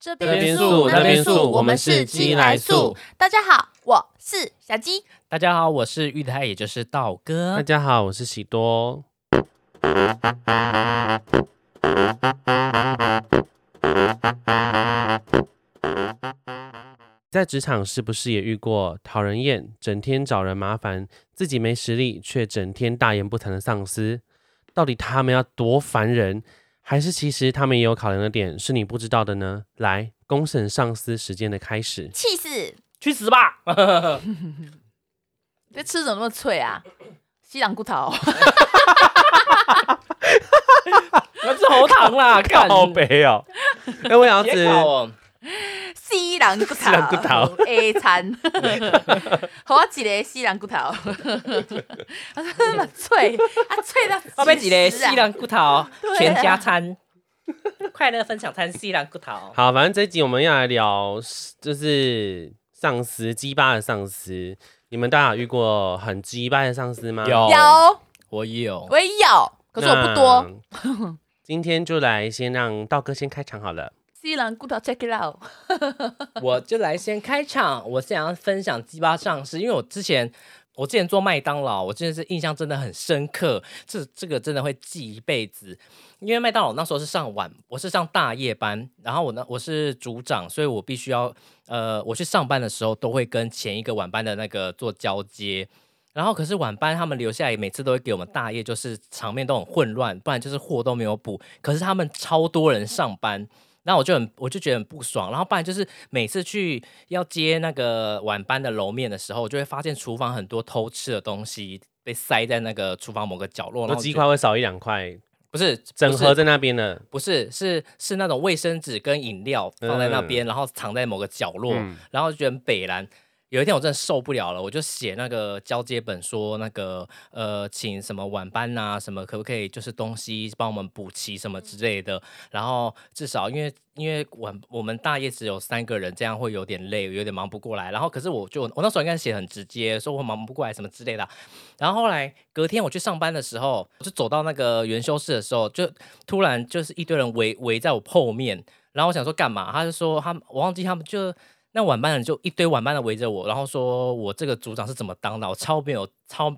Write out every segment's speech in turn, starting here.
这这边素那边素我们是鸡来素。大家好，我是小鸡。大家好，我是玉泰，也就是道哥大。家好，我是喜多。在职场是不是也遇过讨人厌、整天找人麻烦、自己没实力却整天大言不惭的上司？到底他们要多烦人？还是其实他们也有考量的点是你不知道的呢？来，公审上司时间的开始。气死！去死吧！这吃怎么那么脆啊？西兰骨头 那是喉糖啦，干靠北哦！哎，我想吃西凉骨头，西凉骨头 A 餐，好我一个西凉骨头，它那么脆，啊脆到后面几个西凉骨头全家餐，快乐分享餐西凉骨头。好，反正这一集我们要来聊，就是上司鸡巴的上司。你们大家有遇过很鸡巴的上司吗？有。有，我有，我也有，可是我不多。今天就来先让道哥先开场好了。西兰骨头，check it out。我就来先开场。我想要分享鸡巴上市，因为我之前我之前做麦当劳，我真的是印象真的很深刻，这这个真的会记一辈子。因为麦当劳那时候是上晚，我是上大夜班，然后我呢我是组长，所以我必须要呃，我去上班的时候都会跟前一个晚班的那个做交接。然后可是晚班他们留下来，每次都会给我们大夜，就是场面都很混乱，不然就是货都没有补。可是他们超多人上班，然后我就很我就觉得很不爽。然后不然就是每次去要接那个晚班的楼面的时候，我就会发现厨房很多偷吃的东西被塞在那个厨房某个角落，然我鸡块会少一两块，不是整盒在那边的。不是是是那种卫生纸跟饮料放在那边，然后藏在某个角落，嗯然后就觉得很北蓝。有一天我真的受不了了，我就写那个交接本，说那个呃，请什么晚班呐、什么可不可以就是东西帮我们补齐什么之类的。然后至少因为因为晚我们大夜只有三个人，这样会有点累，有点忙不过来。然后可是我就我那时候应该写很直接，说我忙不过来什么之类的。然后后来隔天我去上班的时候，我就走到那个元修室的时候，就突然就是一堆人围围在我后面，然后我想说干嘛？他就说他我忘记他们就那晚班的人就一堆晚班的围着我，然后说我这个组长是怎么当的？我超没有超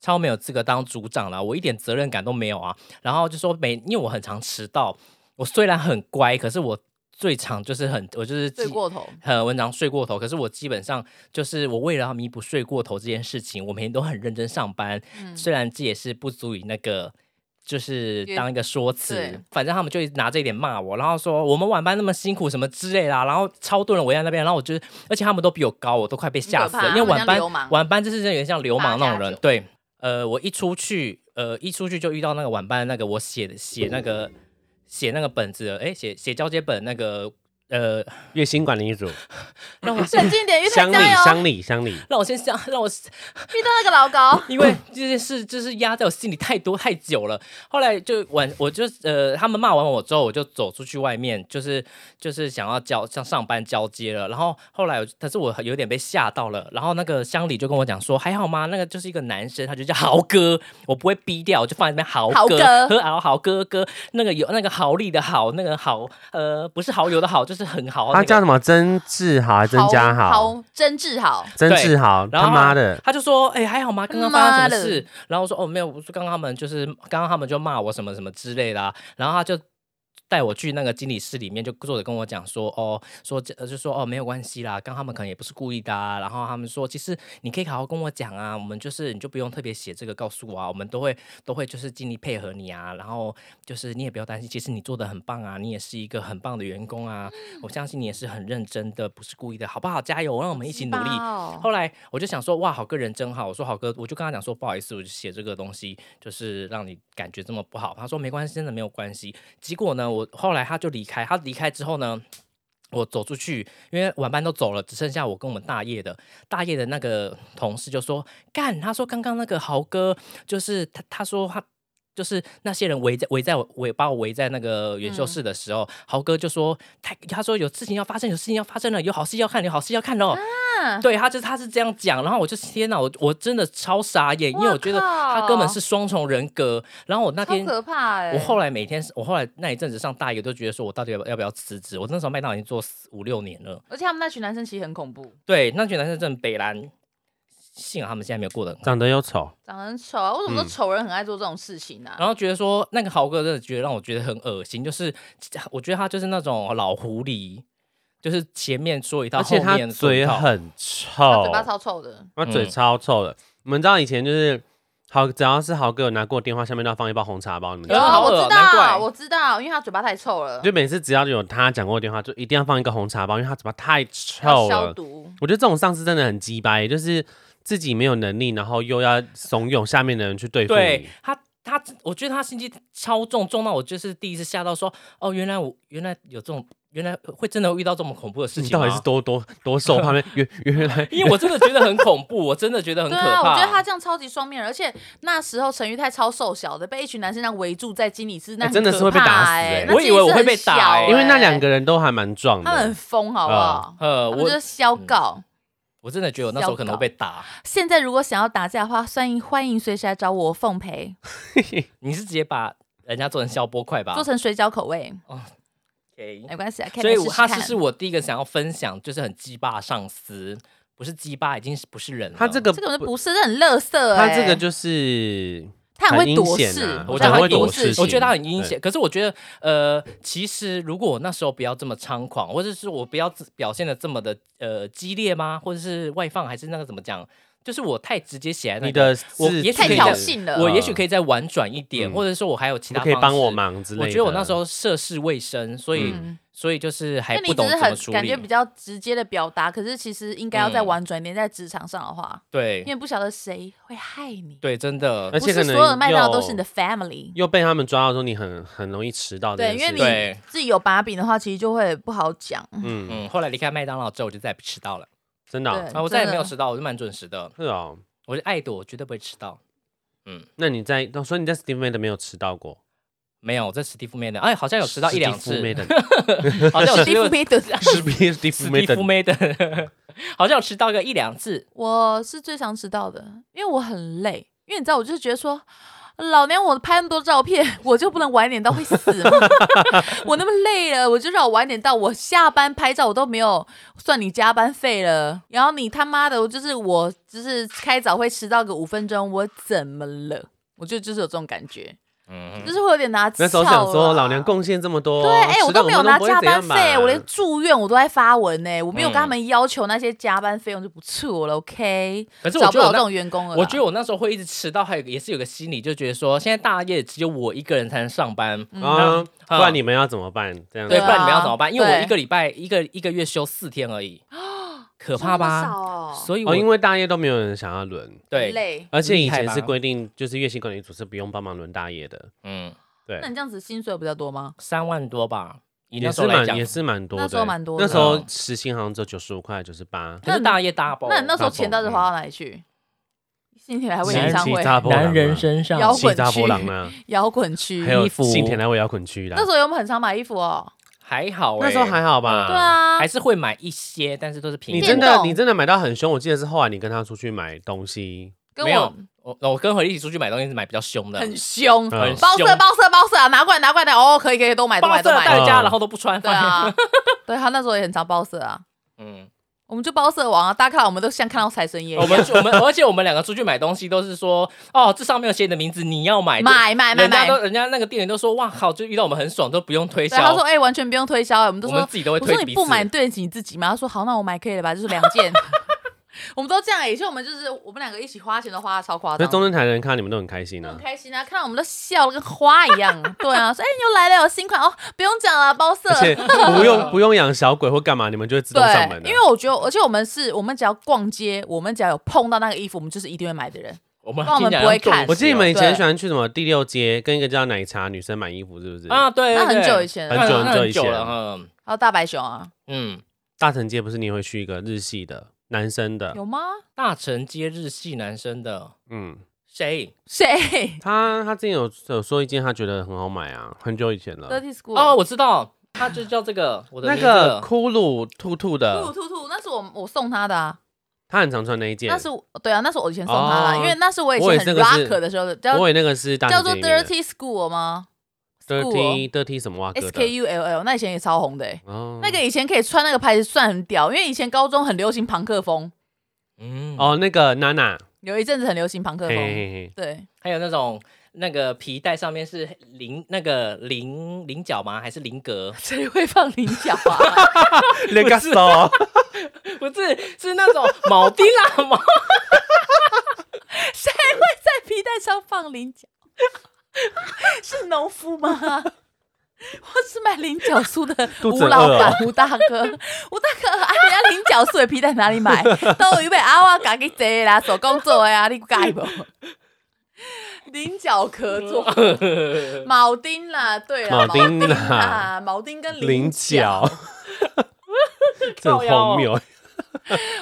超没有资格当组长了，我一点责任感都没有啊。然后就说每因为我很常迟到，我虽然很乖，可是我最常就是很我就是记睡过头，很文章睡过头，可是我基本上就是我为了要弥补睡过头这件事情，我每天都很认真上班。嗯虽然这也是不足以那个，就是当一个说辞，反正他们就拿这一点骂我，然后说我们晚班那么辛苦什么之类啦，然后超多人围在那边，然后我就，而且他们都比我高，我都快被吓死了，因为晚班晚班就是有点像流氓那种人对，呃，我一出去，呃，一出去就遇到那个晚班的那个我写的写那个写那个本子的，哎，写写交接本那个。呃，月薪管理组，让我 冷静一点，玉乡里泰加油！乡里乡里，让我先想，让我遇到那个老高，因为这件事就是压在我心里太多太久了。后来就晚，我就呃，他们骂完我之后，我就走出去外面，就是就是想要交像上班交接了。然后后来我，可是我有点被吓到了。然后那个乡里就跟我讲说，还好吗？那个就是一个男生，他就叫豪哥，我不会逼掉，我就放在那边豪哥，豪哥和敖豪哥哥，那个有那个豪利的豪，那个豪呃不是蚝油的豪，就是很好、那个。他叫什么？曾志豪曾家豪？好，真治好，曾志豪，他妈的，他就说：“哎、还好吗？刚刚发生什么事？”然后我说：“哦，没有，我说刚刚他们就是刚刚他们就骂我什么什么之类的、啊。”然后他就带我去那个经理室里面，就坐着跟我讲说：“哦，说这呃就说哦没有关系啦，刚刚他们可能也不是故意的、啊。”然后他们说：“其实你可以好好跟我讲啊，我们就是你就不用特别写这个告诉我啊，我们都会都会就是尽力配合你啊。然后就是你也不要担心，其实你做的很棒啊，你也是一个很棒的员工啊，我相信你也是很认真的，不是故意的，好不好？加油，让我们一起努力。”哦后来我就想说，哇，好哥人真好。我说好哥，我就跟他讲说，不好意思，我就写这个东西，就是让你感觉这么不好。他说没关系，真的没有关系。结果呢，我后来他就离开，他离开之后呢。我走出去，因为晚班都走了，只剩下我跟我们大业的大业的那个同事就说干，他说刚刚那个豪哥就是他，他说他就是那些人围在围在我围把我围在那个元秀室的时候，豪哥就说他他说有事情要发生，有事情要发生了，有好戏要看，有好戏要看哦。啊对，他就他是这样讲，然后我就天哪，我我真的超傻眼，因为我觉得他根本是双重人格。然后我那天可怕哎、我后来每天，我后来那一阵子上大一，都觉得说我到底要不要不要辞职？我那时候麦当劳已经做四五六年了。而且他们那群男生其实很恐怖，对，那群男生真的北蓝，幸好他们现在没有过得很好。长得又丑，长得很丑啊！为什么嗯说丑人很爱做这种事情啊？然后觉得说那个豪哥真的觉得让我觉得很恶心，就是我觉得他就是那种老狐狸，就是前面说一套，而且他后面说一套。嘴很臭他嘴，巴超臭的，他嘴嗯超臭的。你们知道以前就是豪，只要是豪哥有拿过电话，下面都要放一包红茶包，你们知有道吗？好恶我知难怪道，我知道，因为他嘴巴太臭了，就每次只要有他讲过电话，就一定要放一个红茶包，因为他嘴巴太要臭了。消毒。我觉得这种上司真的很鸡掰，就是自己没有能力，然后又要怂恿下面的人去对付对你。他，他我觉得他心机超重，重到我就是第一次吓到说，哦，原来我原来有这种，原来会真的会遇到这么恐怖的事情你到底是多多多受怕面？原原来因为我真的觉得很恐怖，我真的觉得很可对啊，怕。我觉得他这样超级双面人，而且那时候陈玉泰超瘦小的，被一群男生这样围住在经理室，那真的是会被打死我以为我会被打因为那欸两个人都还蛮壮他们很的，疯，好不好？呃，我就是消告。我真的觉得我那时候可能会被打。现在如果想要打架的话，欢迎欢迎随时来找我奉陪，你是直接把人家做成消波块吧？做成水饺口味，OK 没关系啊。可以所以来试试看我他是是我第一个想要分享，就是很鸡巴上司，不是鸡巴，已经是不是人了。他这个这个不是，这很乐色欸。他这个就是他很阴躲事险啊，我觉得他很躲事躲事情，我觉得他很阴险，可是我觉得，呃，其实如果我那时候不要这么猖狂，或者是我不要表现的这么的呃激烈吗？或者是外放，还是那个怎么讲？就是我太直接写在那你，的我字太也许可以再挑衅了。我也许可以再婉转一点，嗯或者说我还有其他可以帮我。忙之类的。我觉得我那时候涉世未深，所以、嗯，所以就是还那不懂你只是很怎么处理感觉比。较直接的表达，可是其实应该要再嗯婉转一点，在职场上的话，对因为不晓得谁会害你。对，真的而且所有的麦当劳都是你的 family。又被他们抓到说你很很容易迟到这对，因为你自己有把柄的话，其实就会不好讲。嗯，嗯，后来离开麦当劳之后，我就再也不迟到了。真的啊，我再也没有迟到，我就蛮准时的。是哦。我是爱朵，我绝对不会迟到。嗯那你在，所以你在 Steve Madden 没有迟到过，没有，我在史蒂夫妹的，哎，好像有迟到一两次，Steve Madden 好像有 Steve 史蒂夫 Madden 好像有迟到个一两次。我是最常迟到的，因为我很累。因为你知道，我就是觉得说，老娘我拍那么多照片，我就不能晚点到会死吗？我那么累了，我就让我晚点到。我下班拍照我都没有算你加班费了，然后你他妈的，我就是我就是开早会迟到个五分钟，我怎么了？我就就是有这种感觉，嗯就，是会有点拿那时候想说，老娘贡献这么多，对，哎、我都没有拿加班费，我连住院我都在发文呢、我没有跟他嗯们要求那些加班费用就不错了，OK？可是我找不到这种员工了啦。我觉得我那时候会一直迟到，还有也是有个心理，就觉得说现在大夜只有我一个人才能上班，啊，不嗯然你们要怎么办？这样。对，不然你们要啊怎么办？因为我一个礼拜一个一个月休四天而已，可怕吧？哦哦，所以我因为大夜都没有人想要轮，对，而且以前是规定，就是月薪管理组是不用帮忙轮大夜的，嗯，对。那，你这样子薪水比较多吗？三万多吧，也是那时候来讲。蛮也，是蛮多的，那时候蛮多的。那时候嗯时薪好像只有九十五块、九十八，可是大夜大包，那你那时候大钱到底风花到哪里去？新田来为男演唱会、男人身上。摇滚区。摇滚区。还，有衣服。新田来为摇滚区的那，时候有没有很常买衣服哦？还好欸，那时候还好吧？对啊。还是会买一些，但是都是平你真的你真的买到很凶，我记得是后来你跟他出去买东西，没有跟我我我跟何丽一起出去买东西是买比较凶的，很凶，嗯。很包色凶包色包色啊，拿过来拿过来，哦，可以可以，都买都买都买。色带回家，嗯。然后都不穿，对啊，对他那时候也很常包色啊，嗯，我们就包色王啊，大家看到我们都像看到财神爷我们 我们而且我们两个出去买东西都是说，哦，这上面有写你的名字，你要买买买买买。人家都人家那个店员都说，哇靠，就遇到我们很爽，都不用推对，销，他说哎、完全不用推销，我们都说我们自己都会推彼此说你不买对得起你自己吗？他说好，那我买可以了吧？就是两件。我们都这样、欸，也就我们就是我们两个一起花钱都花的超夸张，那中正台的人看到你们都很开心啊很啊。开心啊，看到我们都笑的跟花一样。对啊，说哎、你又来了，有新款哦，不用讲了，包色而。且不用 不用养小鬼或干嘛，你们就会自动上门。因为我觉得，而且我们是我们只要逛街，我们只要有碰到那个衣服，我们就是一定会买的人。我们那我们听起来不会看像中邪我记得你们以前喜欢去什么第六街，跟一个叫奶茶女生买衣服，是不是？啊，对，那对对很久以前了，很久很久以前了，嗯还有大白熊啊，嗯，大城街不是你也会去一个日系的男生的，有吗？大城街日系男生的。嗯，谁？谁？他他之前有有说一件他觉得很好买啊，很久以前了。？Dirty School 哦，我知道，他就叫这个，我的那名字。个骷髅兔兔兔的，兔兔，那是我我送他的啊，他很常穿那一件。那。是我对啊，那是我以前送他的，哦。因为那是我以我以前很 rock 的时候的，叫我以为那个是大叫做姐姐的 Dirty School 吗 dirty dirty 什么哇哥？S 的 K U L L，那以前也超红的欸，哦，那个以前可以穿那个牌子算很屌，因为以前高中很流行朋克风，嗯，哦那个娜娜，有一阵子很流行朋克风，嘿嘿，对，还有那种那个皮带上面是菱那个菱菱角吗？还是菱格？谁会放菱角啊？那个手，不是，是那种铆钉啊，铆。谁会在皮带上放菱角？是农夫吗？我是卖菱角酥的 吴老板吴大哥，吴大哥，啊，人家菱角酥的皮在哪里买？都有被阿，我家己做的啦，手工做的啊，你介不？菱角壳做铆钉啦，对啦，铆钉啦啦，铆钉跟菱角角，，这很荒谬。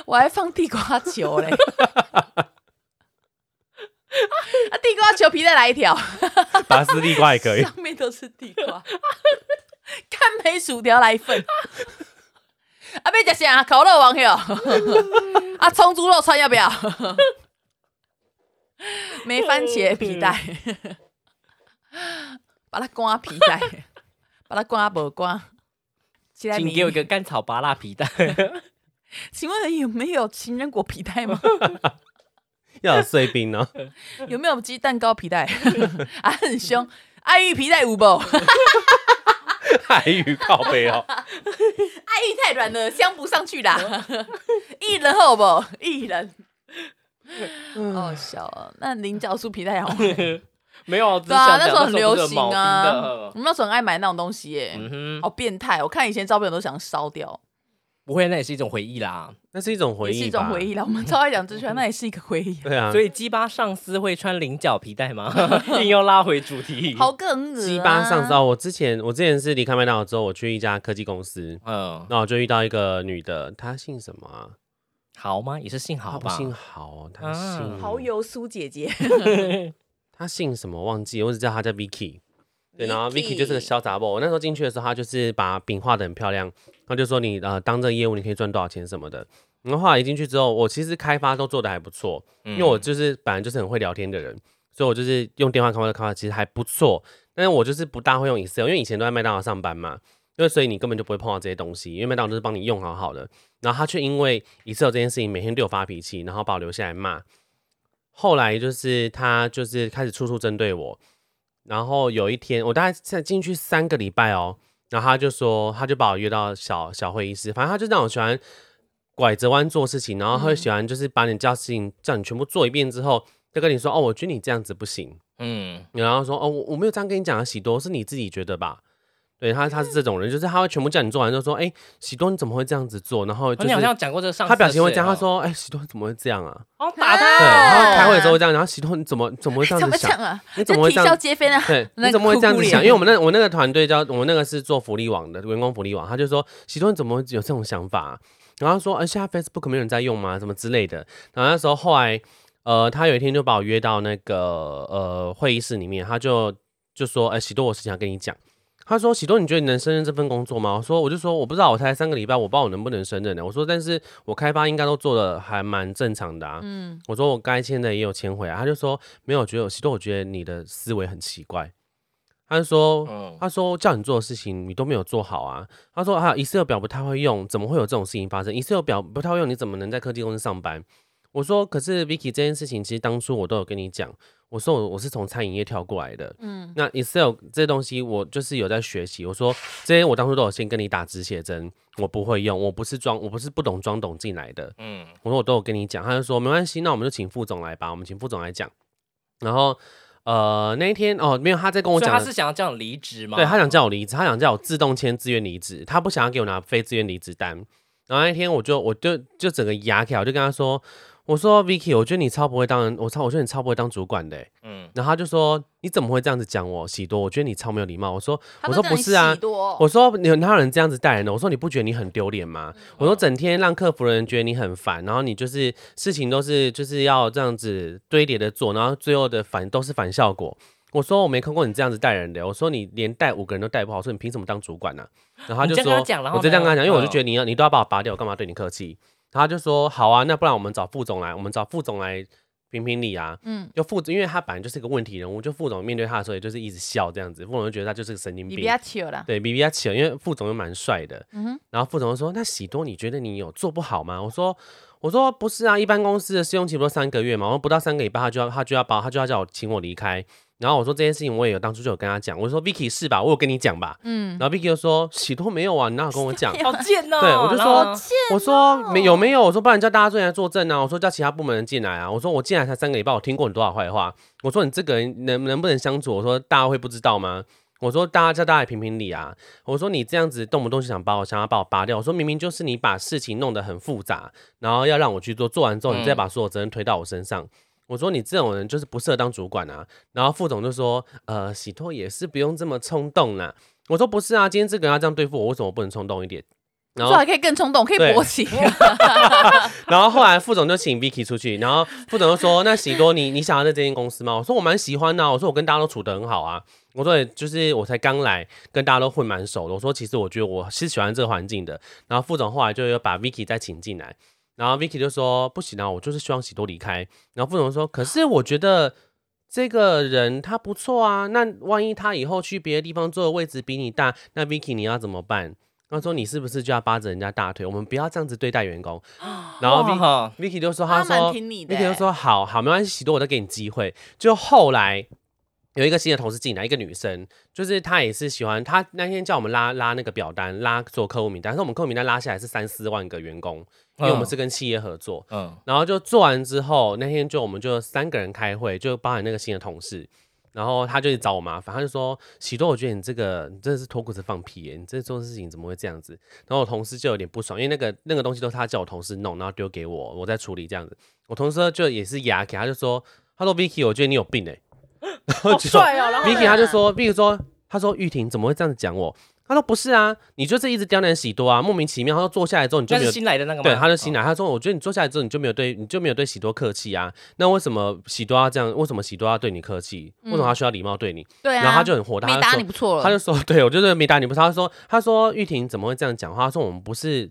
我还放地瓜球嘞。啊，地瓜球皮带来一条，拔丝地瓜也可以。上面都是地瓜。干梅薯条来一份。啊，要吃啥？烤肉王哟。啊，葱猪肉串要不要？没番茄皮带，把它刮皮带，把它刮不刮？请给我一个甘草拔辣皮带。请问有没有情人果皮带吗？要有碎冰哦，有没有鸡蛋糕皮带？啊，很凶。爱玉皮带有不？爱玉靠背哦，爱玉太软了，镶不上去啦。薏仁好不？薏仁。好好笑啊！那菱角酥皮带好吗？没有，只是对啊，那时候很流行啊。我们那时候很爱买那种东西耶，好变态！我看以前照片我都想烧掉，不会，那也是一种回忆啦。那是一种回忆，是一种回。忆啦。我们超爱讲这圈，那也是一个回忆，对啊，所以鸡巴上司会穿菱角皮带吗？硬要拉回主题。好梗恶啊鸡巴上司哦，我之前我之前是离开麦当劳之后，我去一家科技公司，嗯，那我就遇到一个女的，她姓什么啊？好吗？也是姓豪吧。她不姓豪哦，她啊姓蚝油苏姐姐，她姓什么忘记，我只知道她叫 Vicky。对，然后 Vicky 就是个小杂货。我那时候进去的时候，他就是把饼画的很漂亮，她就说你呃当这个业务你可以赚多少钱什么的。然后后来一进去之后，我其实开发都做的还不错，因因为我就是本来就是很会聊天的人，所以我就是用电话开发的开发其实还不错。但是我就是不大会用 Excel，因为以前都在麦当劳上班嘛，因为所以你根本就不会碰到这些东西，因为麦当劳都是帮你用好好的。然后他却因为 Excel 这件事情每天对我发脾气，然后把我留下来骂。后来就是他就是开始处处针对我，然后有一天我大概在进去三个礼拜哦，然后他就说他就把我约到小小会议室，反正他就让我喜欢拐着弯做事情，然后他会喜欢就是把你叫事情叫你全部做一遍之后，就跟你说哦，我觉得你这样子不行，嗯，然后说哦，我我没有这样跟你讲的，喜多是你自己觉得吧？对他他是这种人，就是他会全部叫你做完之后说，哎，喜多你怎么会这样子做？然后就是哦你好像讲过这个上他表情会这样，他说，哎，喜多你怎么会这样啊？哦，打他对，他，他开会的时候会这样，然后喜多你怎么怎么会这样子想？讲啊？你怎么会这样啼笑皆非呢？对，你怎么会这样子想？因为我们那我那个团队叫我们那个是做福利网的员工福利网，他就说喜多你怎么会有这种想法啊、然后他说，哎，现在 Facebook 没有人在用吗？什么之类的。然后那时候后来，呃，他有一天就把我约到那个呃会议室里面，他就就说，哎、喜多，我有事情要跟你讲。他说：“喜多，你觉得你能胜任这份工作吗？”我说：“我就说我不知道，我才三个礼拜，我不知道我能不能胜任呢。”我说：“但是我开发应该都做的还蛮正常的啊。”嗯，我说我该签的也有签回来，他就说没有，我觉得喜多，我觉得你的思维很奇怪。他就说，嗯，他说叫你做的事情你都没有做好啊。他说还有 Excel 表不太会用，怎么会有这种事情发生？Excel 表不太会用，你怎么能在科技公司上班？我说可是 Vicky 这件事情，其实当初我都有跟你讲，我说我我是从餐饮业跳过来的，嗯，那 Excel 这些东西我就是有在学习。我说这些我当初都有先跟你打止血针，我不会用，我不是装，我不是不懂装懂进来的。嗯，我说我都有跟你讲，他就说没关系，那我们就请副总来吧，我们请副总来讲。然后呃那一天哦没有他在跟我讲他是想要叫你离职吗？对他想叫我离职，他想叫我自动签自愿离职，他不想要给我拿非自愿离职单。然后那一天我就我就就整个牙起来，我就跟他说，我说 Vicky，我觉得你超不会当人，我超我觉得你超不会当主管的欸。嗯，然后他就说你怎么会这样子讲我喜多？我觉得你超没有礼貌。我说我说不是啊我说你哪有人这样子带人的？我说你不觉得你很丢脸吗？我说整天让客服人觉得你很烦，然后你就是事情都是就是要这样子堆叠的做，然后最后的反都是反效果。我说我没看过你这样子带人的，我说你连带五个人都带不好，我说你凭什么当主管呢、然后他就说，我就这样跟他讲，因为我就觉得你要你都要把我拔掉，我干嘛对你客气？然后他就说好啊，那不然我们找副总来，我们找副总来评评理啊。嗯，就副总，因为他本来就是个问题人物，就副总面对他的时候，也就是一直笑这样子，副总就觉得他就是个神经病了。对，比比较起，因为副总又蛮帅的。嗯哼，然后副总就说：“那喜多，你觉得你有做不好吗？”我说：“我说不是啊，一般公司的试用期不是三个月嘛？我说不到三个礼拜，他就要他就要包他就要叫我请我离开。然后我说这件事情我也有当初就有跟他讲，我说 Vicky 是吧？我有跟你讲吧。嗯，然后 Vicky 就说：“喜多没有啊，你哪有跟我讲？”好贱哦。对我就说我说没有没有，我说不然叫大家进来作证啊，我说叫其他部门人进来啊，我说我进来才三个礼拜，我听过你多少坏话，我说你这个人能能不能相处，我说大家会不知道吗？我说大家叫大家来评评理啊，我说你这样子动不动就想把我想要把我拔掉，我说明明就是你把事情弄得很复杂，然后要让我去做，做完之后你再把所有责任推到我身上。我说你这种人就是不适合当主管啊，然后副总就说，呃，喜托也是不用这么冲动啦。我说不是啊，今天这个人要这样对付我，为什么不能冲动一点？然后做还可以更冲动，可以对勃起。然后后来副总就请 Vicky 出去，然后副总就说：“那喜多，你你想要在这间公司吗？”我说：“我蛮喜欢的啊、我说：“我跟大家都处得很好啊。”我说：“就是我才刚来，跟大家都混蛮熟的。”我说：“其实我觉得我是喜欢这个环境的。”然后副总后来就又把 Vicky 再请进来，然后 Vicky 就说：“不行啊，我就是希望喜多离开。”然后副总说：“可是我觉得。”这个人他不错啊，那万一他以后去别的地方坐的位置比你大，那 Vicky 你要怎么办？他说你是不是就要扒着人家大腿？我们不要这样子对待员工。然后 Vicky Vicky 就说：“他说 Vicky 就欸说好好，没关系，喜多我再给你机会。”就后来有一个新的同事进来，一个女生，就是她也是喜欢，她那天叫我们拉拉那个表单，拉做客户名单，但是我们客户名单拉下来是三四万个员工，因为我们是跟企业合作。嗯，然后就做完之后，那天就我们就三个人开会，就包含那个新的同事。然后他就去找我麻烦，他就说：“喜多，我觉得你这个你真的是脱裤子放屁耶！你这做事情怎么会这样子？”然后我同事就有点不爽，因为那个那个东西都是他叫我同事弄，然后丢给我，我在处理这样子。我同事就也是牙给，他就说：“：Hello Vicky，我觉得你有病哎。”然后好就帅哦。然后 Vicky 他就说，Vicky 说，他说玉婷怎么会这样子讲我？他说不是啊，你就是一直刁难喜多啊，莫名其妙。他说坐下来之后你就没有新来的那个吗？对，他就新来。来，他说：“我觉得你坐下来之后，你就没有对，你就没有对喜多客气啊。那为什么喜多要这样？为什么喜多要对你客气？为什么他需要礼貌对你？对啊，然后他就很火大，没打他就说你不错了，他就说：对我就是没打你不是。他说：他说玉婷怎么会这样讲话？他说我们不是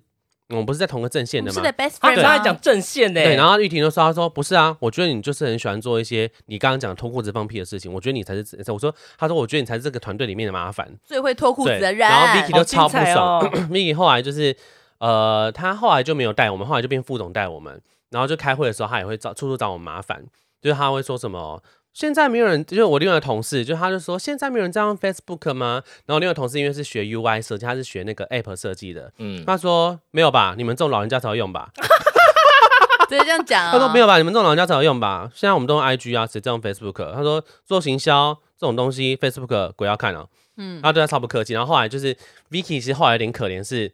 我们不是在同个阵线的吗我们是？的 best 他刚才讲阵线呢。对，然后玉婷就说：他说不是啊，我觉得你就是很喜欢做一些你刚刚讲脱裤子放屁的事情。我觉得你才是，我说他说我觉得你才是这个团队里面的麻烦。最会脱裤子，的人。然后 Vicky 好就超不爽。哦 Vicky 后来就是，呃，他后来就没有带我们，后来就变副总带我们。然后就开会的时候，他也会找处处找我们麻烦，就是他会说什么。现在没有人，就是我另外的同事，就他就说现在没有人在用 Facebook 吗？然后另外同事因为是学 UI 设计，他是学那个 App 设计的，嗯，他说没有吧，你们这种老人家才会用吧？直接这样讲啊。他说没有吧，你们这种老人家才会用吧？现在我们都用 IG 啊，谁在用 Facebook？他说做行销这种东西，Facebook 鬼要看啊。嗯，他对他超不客气。然后后来就是 Vicky，其实后来有点可怜是，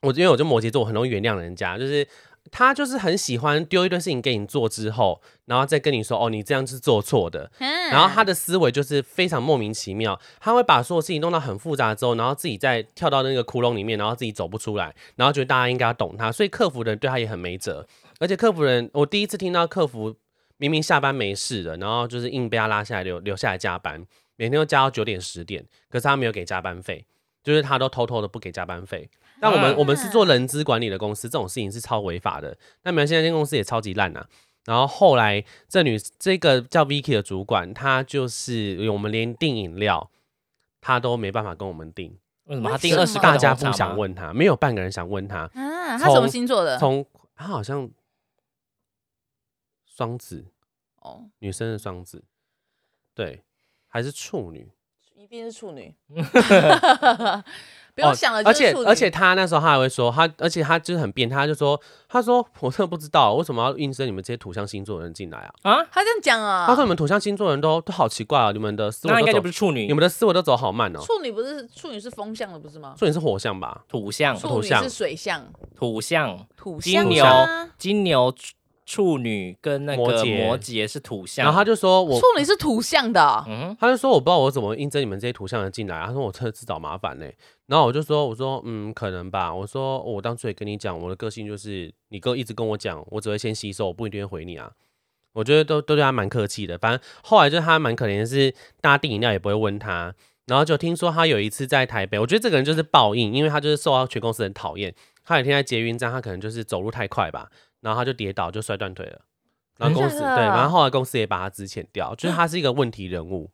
我因为我就摩羯座，我很容易原谅人家，就是他就是很喜欢丢一堆事情给你做之后，然后再跟你说哦，你这样是做错的。嗯然后他的思维就是非常莫名其妙，他会把所有事情弄到很复杂之后，然后自己再跳到那个窟窿里面，然后自己走不出来，然后觉得大家应该要懂他，所以客服人对他也很没辙。而且客服人，我第一次听到客服明明下班没事的，然后就是硬被他拉下来留留下来加班，每天都加到九点十点，可是他没有给加班费，就是他都偷偷的不给加班费。但我们、啊我们是做人资管理的公司，这种事情是超违法的。那你们现在这间公司也超级烂呐、然后后来这女这个叫 Vicky 的主管，她就是我们连订饮料，她都没办法跟我们订，为什么订二十大家不想问她，没有半个人想问她。啊，他什么星座的？从她好像双子，哦，女生的双子，对，还是处女。一定是处女。不用想了，哦而且而且他那时候他还会说，他而且他就是很变态，他就说，他说我真的不知道为什么要应征你们这些土象星座的人进来啊。啊？他这样讲啊。他说你们土象星座的人都都好奇怪啊，你们的思维都走那应该就不，是处女你，们的思维都走好慢哦。处女不是处女是风象的不是吗？处女是火象吧？土象、处女土象是水象，土象、土象金牛啊金牛、处女跟那个摩羯。摩羯是土象，然后他就说我处女是土象的哦，嗯，他就说我不知道我怎么应征你们这些图像的进来啊，他说我特自找麻烦呢、然后我就说我说嗯可能吧，我说我当初也跟你讲，我的个性就是你哥一直跟我讲，我只会先吸收，我不一定会回你啊。我觉得都都对他蛮客气的，反正后来就是他蛮可怜的是，大家订饮料也不会问他，然后就听说他有一次在台北，我觉得这个人就是报应，因为他就是受到全公司很讨厌。他有一天在捷运站，他可能就是走路太快吧，然后他就跌倒就摔断腿了，然后公司对，然后后来公司也把他资遣掉，就是他是一个问题人物。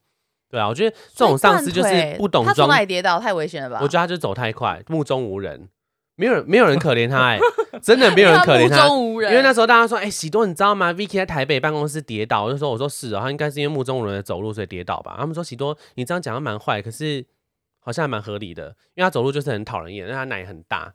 对啊，我觉得这种上司就是不懂他从装哪里跌倒？太危险了吧？我觉得他就走太快，目中无人，没有人没有人可怜他、哎，真的没有人 可怜目他。中无人，因为那时候大家说，哎、喜多你知道吗？Vicky 在台北办公室跌倒，我就说，我说是哦，他应该是因为目中无人的走路所以跌倒吧。他们说喜多你这样讲的蛮坏，可是好像还蛮合理的，因为他走路就是很讨人厌，因为他奶很大，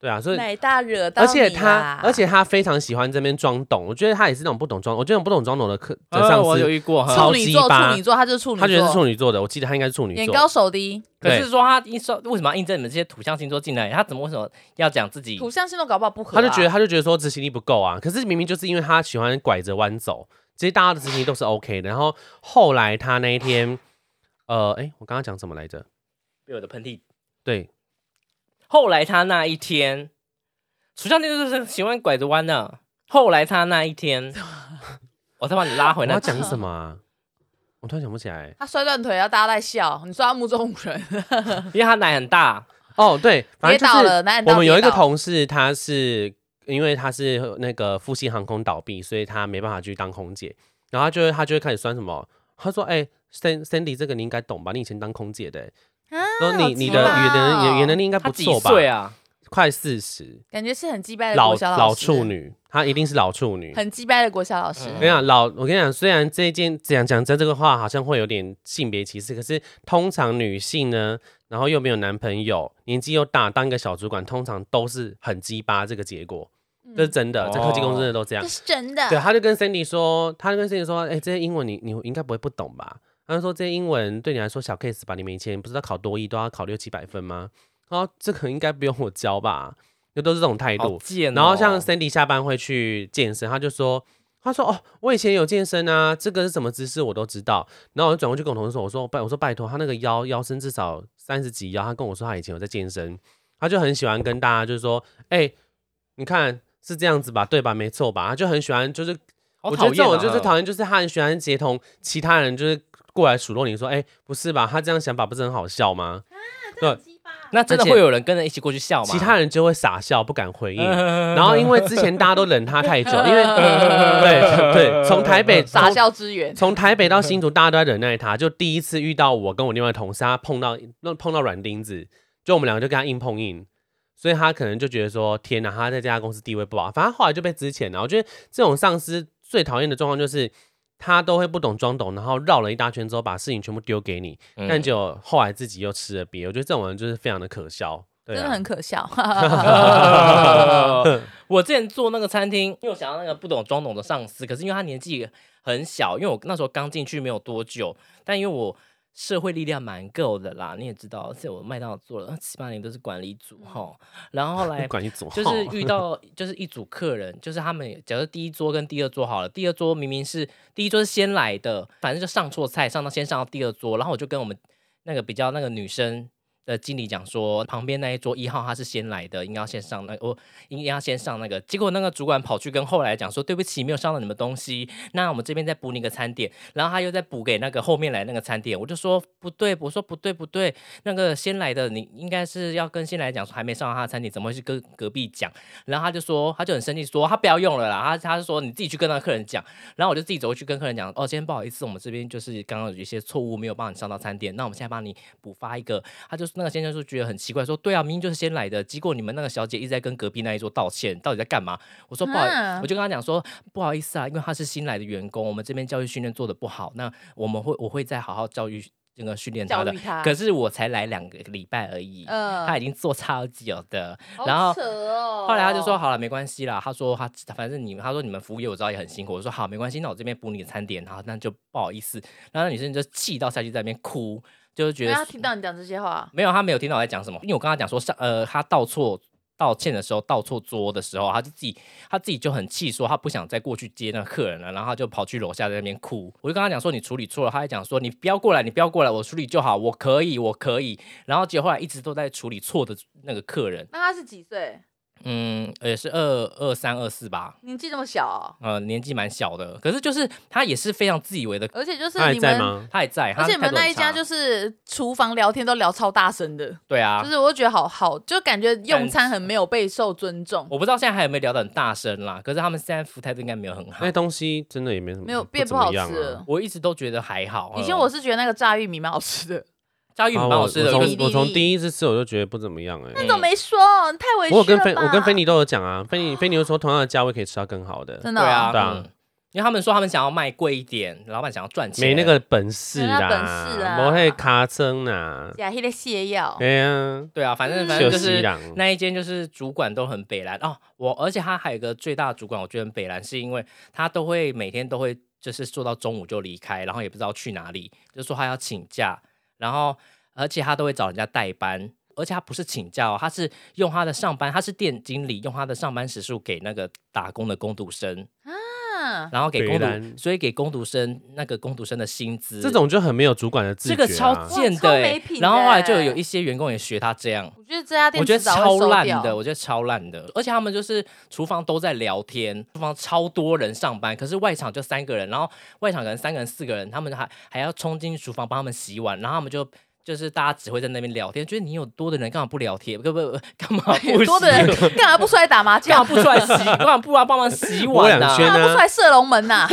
对啊，所以奶大惹到而且他而且他非常喜欢这边装懂，我觉得他也是那种不懂装，我觉得不懂装懂的客的呃上司，我有遇过，超处女座，处女座，他就是处女座，他觉得是处女座的，我记得他应该是处女座。眼高手低，可是说他印说为什么要印证你们这些土象星座进来？他怎么为什么要讲自己？土象星座搞不好不合啊，他就觉得他就觉得说执行力不够啊，可是明明就是因为他喜欢拐着弯走，其实大家的执行力都是 OK 的。然后后来他那一天，呃，哎、我刚刚讲什么来着？被我的喷嚏。对，后来他那一天，土象星座就是喜欢拐着弯的。后来他那一天，我再把你拉回来我要讲什么啊？我突然想不起来。他摔断腿，然后大家在笑，你说他目中无人，因为他奶很大，哦，对，反正就是跌倒了，男人我们有一个同同事，他是因为他是那个复兴航空倒闭，所以他没办法去当空姐，然后他就会他就会开始酸什么，他说：“哎、c i Cindy 这个你应该懂吧？你以前当空姐的、欸，说你你的语言能语言能力应该不错吧？岁啊？快四十，感觉是很鸡掰的老国小老师处女，她一定是老处女。很鸡掰的国小老师嗯我跟你讲，老我跟你讲，虽然这一件讲讲真这个话好像会有点性别歧视，可是通常女性呢，然后又没有男朋友，年纪又大，当一个小主管，通常都是很鸡巴这个结果，这是真的，在科技公司真的都这样这。是真的。对，他就跟 Cindy 说，他就跟 Cindy 说，哎、这些英文你你应该不会不懂吧？他说这些英文对你来说小 case 吧，你们以前不是要考多一都要考六七百分吗？然后这个应该不用我教吧？就都是这种态度。哦。然后像 Sandy 下班会去健身，他就说，他说哦，我以前有健身啊，这个是什么姿势我都知道。然后我就转过去跟我同事说，我说拜，我说拜托，他那个腰腰身至少三十几腰，他跟我说他以前有在健身，他就很喜欢跟大家就是说，哎、你看是这样子吧，对吧？没错吧？他就很喜欢，就是好我觉得这种就是讨厌，就是他很喜欢协同其他人，就是过来数落你说，哎、不是吧？他这样想法不是很好笑吗？对，那真的会有人跟着一起过去笑吗？其他人就会傻笑，不敢回应。然后因为之前大家都忍他太久，因为对对，从台北傻从笑之源，从台北到新竹，大家都在忍耐他。就第一次遇到我跟我另外同事，他碰到那碰到软钉子，就我们两个就跟他硬碰硬，所以他可能就觉得说，天哪，他在这家公司地位不好。反正后来就被资遣了。我觉得这种上司最讨厌的状况就是。他都会不懂装懂，然后绕了一大圈之后，把事情全部丢给你，嗯但结果后来自己又吃了瘪。我觉得这种人就是非常的可笑，对啊真的很可笑。我之前做那个餐厅，因为我想要那个不懂装懂的上司，可是因为他年纪很小，因为我那时候刚进去没有多久，但因为我社会力量蛮够的啦，你也知道，而且我麦当劳做了七八年都是管理组哈，然后后来 管理组就是遇到就是一组客人，就是他们假如第一桌跟第二桌好了，第二桌明明是第一桌是先来的，反正就上错菜，上到先上到第二桌，然后我就跟我们那个比较那个女生。的经理讲说，旁边那一桌一号他是先来的，应该要先上那我应该要先上那个。结果那个主管跑去跟后来讲说，对不起，没有上到你们东西，那我们这边再补你一个餐点。然后他又再补给那个后面来那个餐点，我就说不对，我说不对不对，那个先来的你应该是要跟先来讲说还没上到他的餐点，怎么会去跟隔壁讲？然后他就说，他就很生气说他不要用了啦，他他就说你自己去跟那个客人讲。然后我就自己走过去跟客人讲，哦，今天不好意思，我们这边就是刚刚有一些错误没有帮你上到餐点，那我们现在帮你补发一个。他就那个先生就觉得很奇怪，说对啊，明明就是先来的，结果你们那个小姐一直在跟隔壁那一桌道歉，到底在干嘛？我说不好啊我就跟他讲说不好意思啊，因为他是新来的员工，我们这边教育训练做的不好，那我们会我会再好好教育那个训练他的。他，可是我才来两个礼拜而已，嗯他已经做超久的，好然后后来他就说好了，没关系啦。他说他反正你们，他说你们服务业我知道也很辛苦。我说好，没关系，那我这边补你的餐点，然后那就不好意思。然后那女生就气到下去在那边哭，就是觉得他听到你讲这些话，没有，他没有听到我在讲什么，因为我跟他讲说上呃他道错道歉的时候道错桌的时候，他就自己他自己就很气，说他不想再过去接那个客人了，然后他就跑去楼下在那边哭。我就跟他讲说你处理错了，他还讲说你不要过来，你不要过来，我处理就好，我可以，我可以。然后结果后来一直都在处理错的那个客人，那他是几岁？嗯，也是二二三二四吧，年纪这么小哦、呃，年纪蛮小的，可是就是他也是非常自以为的，而且就是他还你们，在吗？他也在，而且你们那一家就是厨房聊天都聊超大声的，对啊，就是我觉得好好，就感觉用餐很没有备受尊重，我不知道现在还有没有聊得很大声啦，可是他们现在服务态度应该没有很好。那。东西真的也没什么，没有变不不好吃了。我一直都觉得还好。以前我是觉得那个炸玉米蛮好吃的，炸玉米啊我蛮好吃的，我可是从我从第一次吃我就觉得不怎么样哎、那怎么没说？你太委屈我跟菲我跟菲尼都有讲啊，菲尼菲尼又说同样的价位可以吃到更好的，真的哦。对啊，对啊。嗯。因为他们说他们想要卖贵一点，老板想要赚钱，没那个本事没那啦，本事啊没那卡称啦，假黑的泻药。对啊，对啊，反正嗯反正就就是那一间就是主管都很北蓝哦，我而且他还有一个最大的主管，我觉得很北蓝，是因为他都会每天都会就是做到中午就离开，然后也不知道去哪里，就说他要请假，然后而且他都会找人家代班。而且他不是请教，他是用他的上班，他是店经理，用他的上班时数给那个打工的工读生，然后给工北兰读，所以给工读生那个工读生的薪资，这种就很没有主管的自觉、啊。这个超贱哇超的然后后来就有一些员工也学他这样，我觉得这家店我觉得迟早会超烂的，我觉得超烂的，而且他们就是厨房都在聊天，厨房超多人上班，可是外场就三个人，然后外场可能三个人四个人，他们还还要冲进厨房帮他们洗碗，然后他们就。就是大家只会在那边聊天，觉得你有多的人干嘛不聊天？不不不，干嘛 不多的人 干嘛不出来打麻将干嘛？不出来洗？干嘛不来帮忙洗碗呢、两圈干嘛不出来射龙门呐？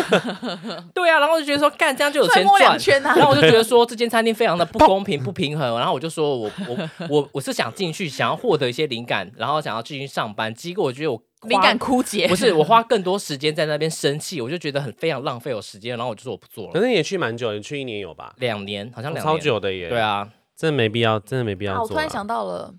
对啊，然后就觉得说干这样就有钱出来摸两赚，圈呐？然后我就觉得说这间餐厅非常的不公平、不平衡，然后我就说我我我我是想进去，想要获得一些灵感，然后想要继续上班，结果我觉得我花灵感枯竭，不是我花更多时间在那边生气，我就觉得很非常浪费我时间，然后我就说我不做了。可是你也去蛮久，你去一年有吧？两年好像两年超，久的耶。对，啊，真的没必要，真的没必要我突然想到了，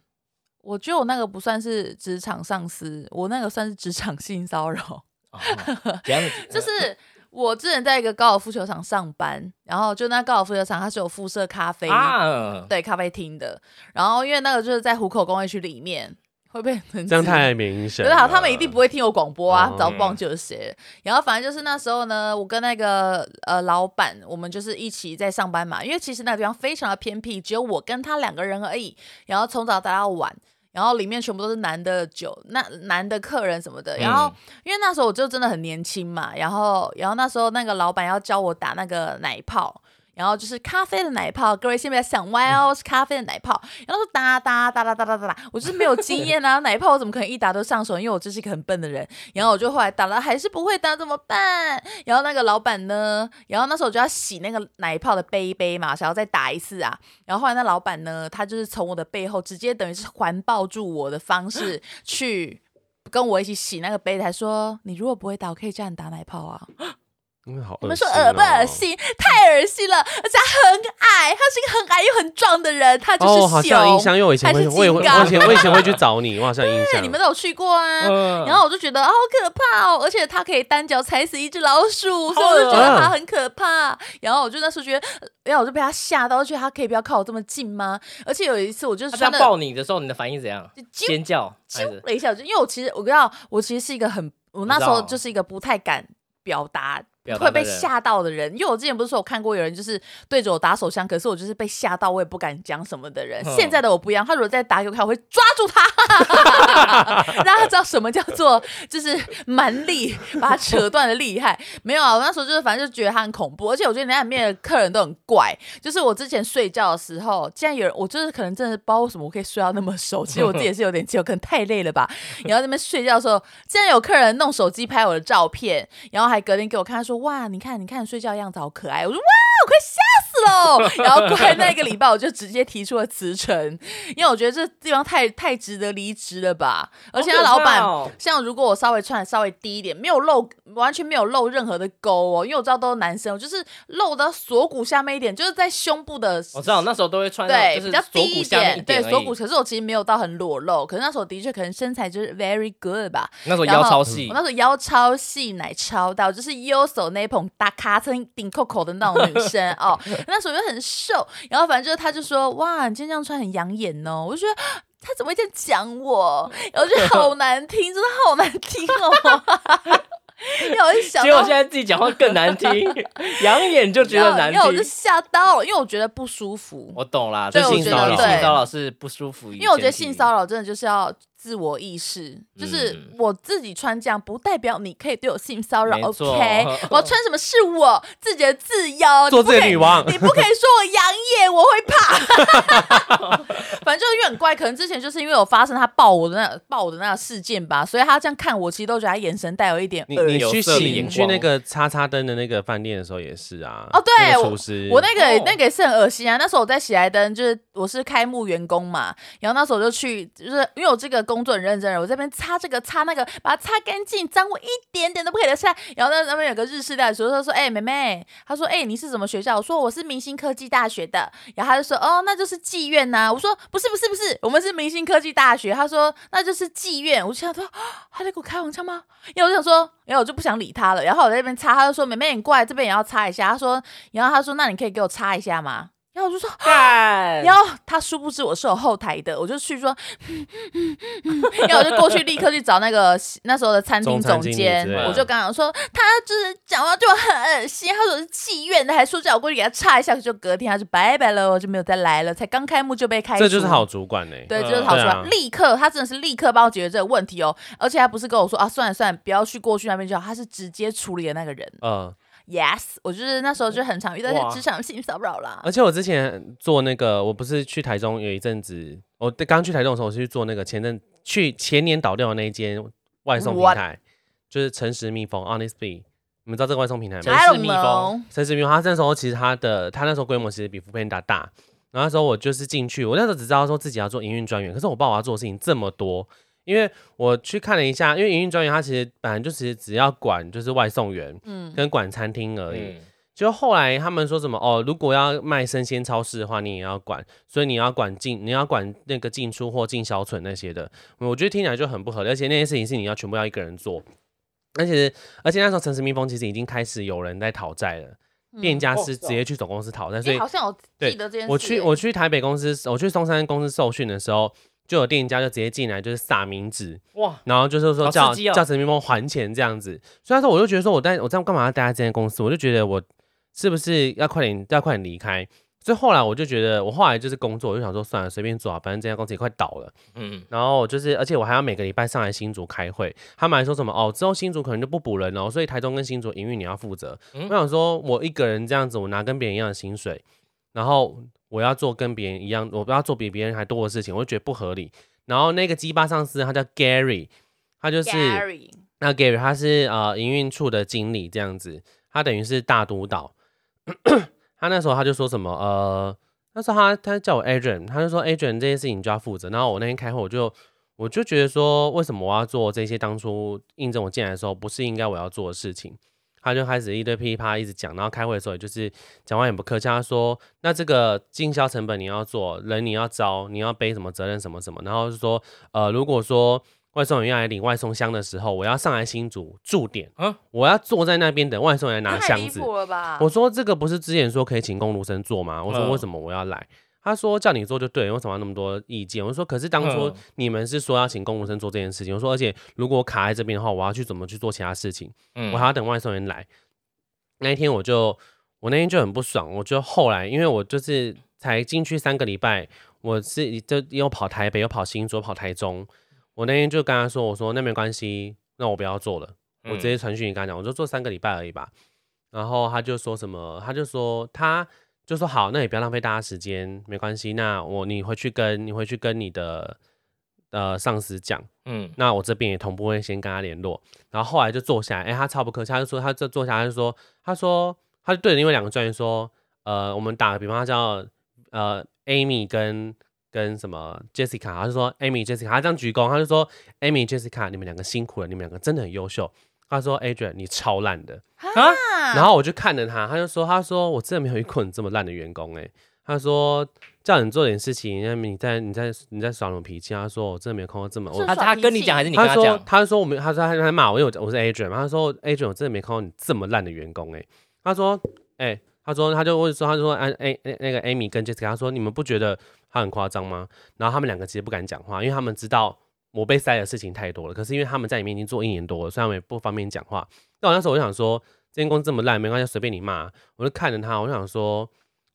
我觉得我那个不算是职场上司，我那个算是职场性骚扰。就是我之前在一个高尔夫球场上班，然后就那高尔夫球场它是有附设咖啡，啊，对咖啡厅的。然后因为那个就是在虎口工业区里面，会被很这样太明显了。对啊，他们一定不会听我广播啊哦，早不忘记是谁。然后反正就是那时候呢，我跟那个呃老板，我们就是一起在上班嘛，因为其实那个地方非常的偏僻，只有我跟他两个人而已。然后从早打到晚，然后里面全部都是男的酒，那男的客人什么的。然后、因为那时候我就真的很年轻嘛，然后然后那时候那个老板要教我打那个奶泡。然后就是咖啡的奶泡，各位先不要想歪哦，是咖啡的奶泡。然后说打打打打打打打打，我就是没有经验啊，奶泡我怎么可能一打都上手？因为我就是一个很笨的人。然后我就后来打了还是不会打，怎么办？然后那个老板呢，然后那时候我就要洗那个奶泡的杯杯嘛，想要再打一次啊。然后后来那老板呢，他就是从我的背后直接等于是环抱住我的方式 去。跟我一起洗那个杯，还说你如果不会打，我可以叫你打奶泡啊。你们说恶不恶哦？心？太恶心了！而且他很矮，他是一个很矮又很壮的人，他就是哦，好像有印象，因为我以前会，还是我也会，我以前我以前会去找你，我好像有印象。对，你们都有去过啊。嗯然后我就觉得好可怕哦，而且他可以单脚踩死一只老鼠，所以我就觉得他很可怕。然后我就那时候觉得，呃然后我就被他吓到，觉得他可以不要靠我这么近吗？而且有一次我就是他抱你的时候，你的反应怎样？啾尖叫还啾是？了一下，就因为我其实我知道，我其实是一个很，我那时候就是一个不太敢表达。会被吓到的人，因为我之前不是说我看过有人就是对着我打手枪，可是我就是被吓到，我也不敢讲什么的人。嗯现在的我不一样，他如果再打给我看，我会抓住他，让他知道什么叫做就是蛮力，把他扯断的厉害。没有啊，我那时候就是反正就觉得他很恐怖，而且我觉得那里面的客人都很怪。就是我之前睡觉的时候，竟然有人，我就是可能真的不知道为什么我可以睡到那么熟，其实我自己也是有点气，我可能太累了吧。然后在那边睡觉的时候，竟然有客人弄手机拍我的照片，然后还隔天给我看，他说：“哇，你看，你看睡觉的样子好可爱。”我说：“哇，快笑死了！” 然后过来那个礼拜，我就直接提出了辞呈，因为我觉得这地方太太值得离职了吧。而且他老板，像如果我稍微穿的稍微低一点，没有露，完全没有露任何的沟哦，因为我知道都是男生，我就是露到锁骨下面一点，就是在胸部的我知道那时候都会穿那对，比较低一点，对锁骨。可是我其实没有到很裸露，可是那时候的确可能身材就是 very good 吧。那时候腰超细我那，时候腰超细，奶超大，我就是右手那一捧大卡层顶扣扣的那种女生哦。那时候又很瘦，然后反正就是他就说哇，你今天这样穿很养眼哦，我就觉得。他怎么会这样讲我？然后我觉得好难听，真的好难听哦。因为我就想到结果现，在自己讲话更难听，养眼就觉得难听，因为我就。吓到了，因为我觉得不舒服。我懂啦，对这性骚扰，性骚扰是不舒服，因为我觉得性骚扰真的就是要自我意识，就是嗯我自己穿这样，不代表你可以对我性骚扰，OK？我要穿什么是我自己的自由，做你不可以自己女王你不可以说我养眼，我会怕。反正就是因为很怪，可能之前就是因为我发生他抱我的那抱我的那个事件吧，所以他这样看我，其实都觉得他眼神带有一点你恶有你去洗色的眼你去那个叉叉灯的那个饭店的时候也是啊。哦对那我厨师，我那个、哦那个也是很恶心啊！那时候我在喜来登，就是我是开幕员工嘛，然后那时候我就去，就是因为我这个工作很认真的，我这边擦这个擦那个，把它擦干净，脏污一点点都不可以留下。然后那那边有个日式料理厨师，他说：“哎、妹妹，他说：哎、你是什么学校？”我说：“我是明星科技大学的。”然后他就说：“哦，那就是妓院呐、我说：“不是，不是，不是，我们是明星科技大学。”他说：“那就是妓院。”我就想说，他在给我开玩笑吗？因为我就想说，然后我就不想理他了。然后我在那边擦，他就说：“妹妹，你过来这边也要擦一下。”他说：“然后他说，那你可以给我擦一下吗？”然后我就说，干 然后他殊不知我是有后台的，我就去说，然后我就过去立刻去找那个那时候的餐厅总监我就跟他讲说，他就是讲话就很恶心，他说是妓院的，还说叫我过去给他插一下，就隔天他就拜拜了，我就没有再来了，才刚开幕就被开除，这就是好主管呢。对，嗯就是好出来，对啊立刻他真的是立刻帮我解决这个问题哦，而且他不是跟我说啊，算了算了，不要去过去那边就好，他是直接处理的那个人。嗯，Yes，我就是那时候就很常遇到一些职场性骚扰啦。而且我之前做那个，我不是去台中有一阵子，我刚去台中的时候，我是去做那个前阵去前年倒掉的那一间外送平？台，就是诚实蜜蜂 （Honest Bee）。你们知道这个外送平台吗？诚实蜜蜂诚实蜜蜂，它那时候其实它的它那时候规模其实比福佩达大。然后那时候我就是进去，我那时候只知道说自己要做营运专员，可是我不知道我要做的事情这么多。因为我去看了一下，因为营运专员他其实本来就其实只要管就是外送员嗯，跟管餐厅而已。嗯，就后来他们说什么哦，如果要卖生鲜超市的话，你也要管，所以你要管进，你要管那个进出货、进销存那些的。我觉得听起来就很不合理，而且那些事情是你要全部要一个人做。而且而且那时候城市蜜蜂其实已经开始有人在讨债了，店家哦是直接去总公司讨债，所以哎好像我记得这件事欸。我去我去台北公司，我去松山公司受训的时候，就有店家就直接进来就是撒名纸，哇，然后就是说叫、哦叫陈明峰还钱这样子。所以那时候我就觉得说，我在我这样干嘛要待在这间公司？我就觉得我是不是要快点要快点离开？所以后来我就觉得，我后来就是工作，我就想说算了，随便做啊，反正这家公司也快倒了。嗯，然后就是，而且我还要每个礼拜上来新竹开会，他们还说什么哦，之后新竹可能就不补人哦，所以台中跟新竹营运你要负责。嗯我想说，我一个人这样子，我拿跟别人一样的薪水，然后我要做跟别人一样，我不要做比别人还多的事情，我就觉得不合理。然后那个鸡巴上司他叫 Gary，他就是 Gary，那 Gary 他是呃营运处的经理这样子，他等于是大督导。他那时候他就说什么呃，那时候他他叫我 Adrian，他就说 Adrian 这件事情你就要负责。然后我那天开会，我就我就觉得说，为什么我要做这些当初应征我进来的时候不是应该我要做的事情？他就开始一堆噼里啪啦一直讲，然后开会的时候也就是讲话也不客气，他说那这个经销成本你要做，人你要招，你要背什么责任什么什么，然后就说呃如果说外送员要来领外送箱的时候，我要上来新竹驻点，啊我要坐在那边等外送员拿太离箱子。谱了吧？我说这个不是之前说可以请工读生做吗？我说嗯为什么我要来？他说叫你做就对了，为什么要那么多意见？我说可是当初嗯你们是说要请公务生做这件事情，我说而且如果我卡在这边的话，我要去怎么去做其他事情？嗯我还要等外送员来。那一天我就我那天就很不爽，我就后来因为我就是才进去三个礼拜，我是就又跑台北又跑新竹跑台中，我那天就跟他说，我说那没关系，那我不要做了。我直接传讯息跟他讲，我就做三个礼拜而已吧。然后他就说什么，他就说他就说好，那也不要浪费大家时间，没关系。那我你回去跟你回去跟你的呃上司讲，嗯那我这边也同步会先跟他联络。然后后来就坐下来，哎、他超不客气，他就说他这坐下来他就说，他说他就对着另外两个专员说，呃，我们打个比方，他叫呃 Amy 跟跟什么 Jessica，他就说 Amy Jessica，他这样鞠躬，他就说 Amy Jessica，你们两个辛苦了，你们两个真的很优秀。他说 Adrian，你超烂的。啊，然后我就看着他，他就说，他说我真的没有遇过你这么烂的员工哎、他说叫你做点事情，那你在你在你在耍什么脾气？他说我真的没有看过这么我他他跟你讲还是你跟他讲？他说我没，他说他他骂我，因为我我是 Adrian 嘛，他说 Adrian 我真的没看过你这么烂的员工哎、他说哎、他说他就问说他说哎哎那那个 Amy 跟 Jessica 他说你们不觉得他他很夸张吗？然后他们两个其实不敢讲话，因为他们知道我被塞的事情太多了。可是因为他们在里面已经做一年多了，所以他们也不方便讲话。那我那时候我就想说，这间公司这么烂，没关系，随便你骂。我就看着他，我就想说，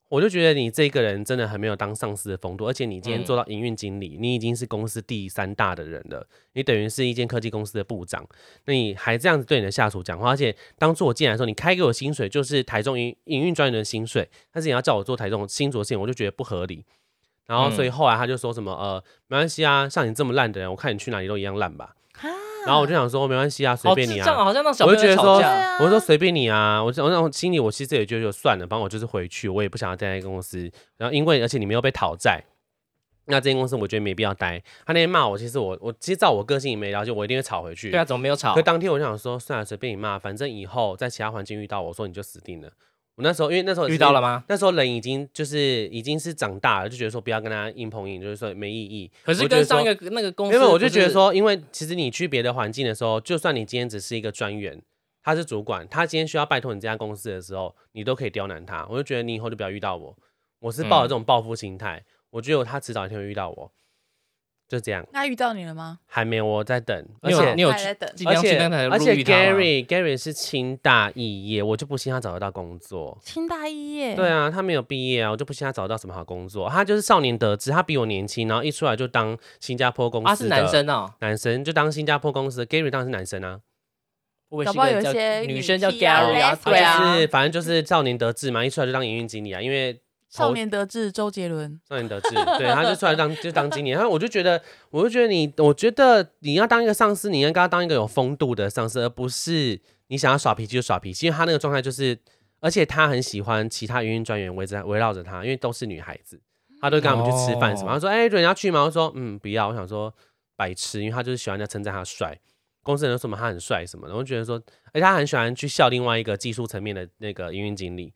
我就觉得你这个人真的很没有当上司的风度，而且你今天嗯做到营运经理，你已经是公司第三大的人了，你等于是一间科技公司的部长，那你还这样子对你的下属讲话，而且当初我进来的时候，你开给我薪水就是台中营营运专员的薪水，但是你要叫我做台中新竹县，我就觉得不合理。然后，所以后来他就说什么呃，没关系啊，像你这么烂的人，我看你去哪里都一样烂吧。然后我就想说，没关系啊，随便你啊。智障啊，好像那小我朋就觉得说友吵架。啊我就说随便你啊，我我那种心里我其实也觉得就算了，反正我就是回去，我也不想要待在公司。然后因为而且你们又被讨债，那这间公司我觉得没必要待。他那天骂我，其实我我其实照我个性也没了解，我一定会吵回去。对啊，怎么没有吵可？当天我就想说，算了，随便你骂，反正以后在其他环境遇到我说你就死定了。我那时候因为那时候遇到了吗？那时候人已经就是已经是长大了，就觉得说不要跟他硬碰硬，就是说没意义。可是跟上一个那个公司，因为我就觉得，说，因为其实你去别的环境的时候，就算你今天只是一个专员，他是主管，他今天需要拜托你这家公司的时候，你都可以刁难他。我就觉得你以后就不要遇到我，我是抱着这种报复心态，我觉得他迟早一天会遇到我，就这样。那遇到你了吗？还没有，我在等，而且你有还在等而且而且 Gary Gary 是清大肄业，我就不信他找得到工作。清大肄业。对啊，他没有毕业啊，我就不信他找得到什么好工作。他就是少年得志，他比我年轻，然后一出来就当新加坡公司的啊是男生哦，男生就当新加坡公司的 Gary 当然是男生啊，我不好有一些女生叫 Gary 啊，对啊，就是反正就是少年得志嘛，一出来就当营运经理啊，因为少年得志，周杰伦。少年得志，对，他就出来当 就当经理，然后我就觉得，我就觉得你，我觉得你要当一个上司，你应该要当一个有风度的上司，而不是你想要耍脾气就耍脾气，因为他那个状态就是，而且他很喜欢其他营运专员围着围绕着他，因为都是女孩子，他都跟他们去吃饭什么，哦他说，哎、对，你要去吗？我说，嗯，不要，我想说白痴，因为他就是喜欢人家称赞他帅。公司人都说嘛，他很帅什么的，我觉得说，而且他很喜欢去笑另外一个技术层面的那个营运经理，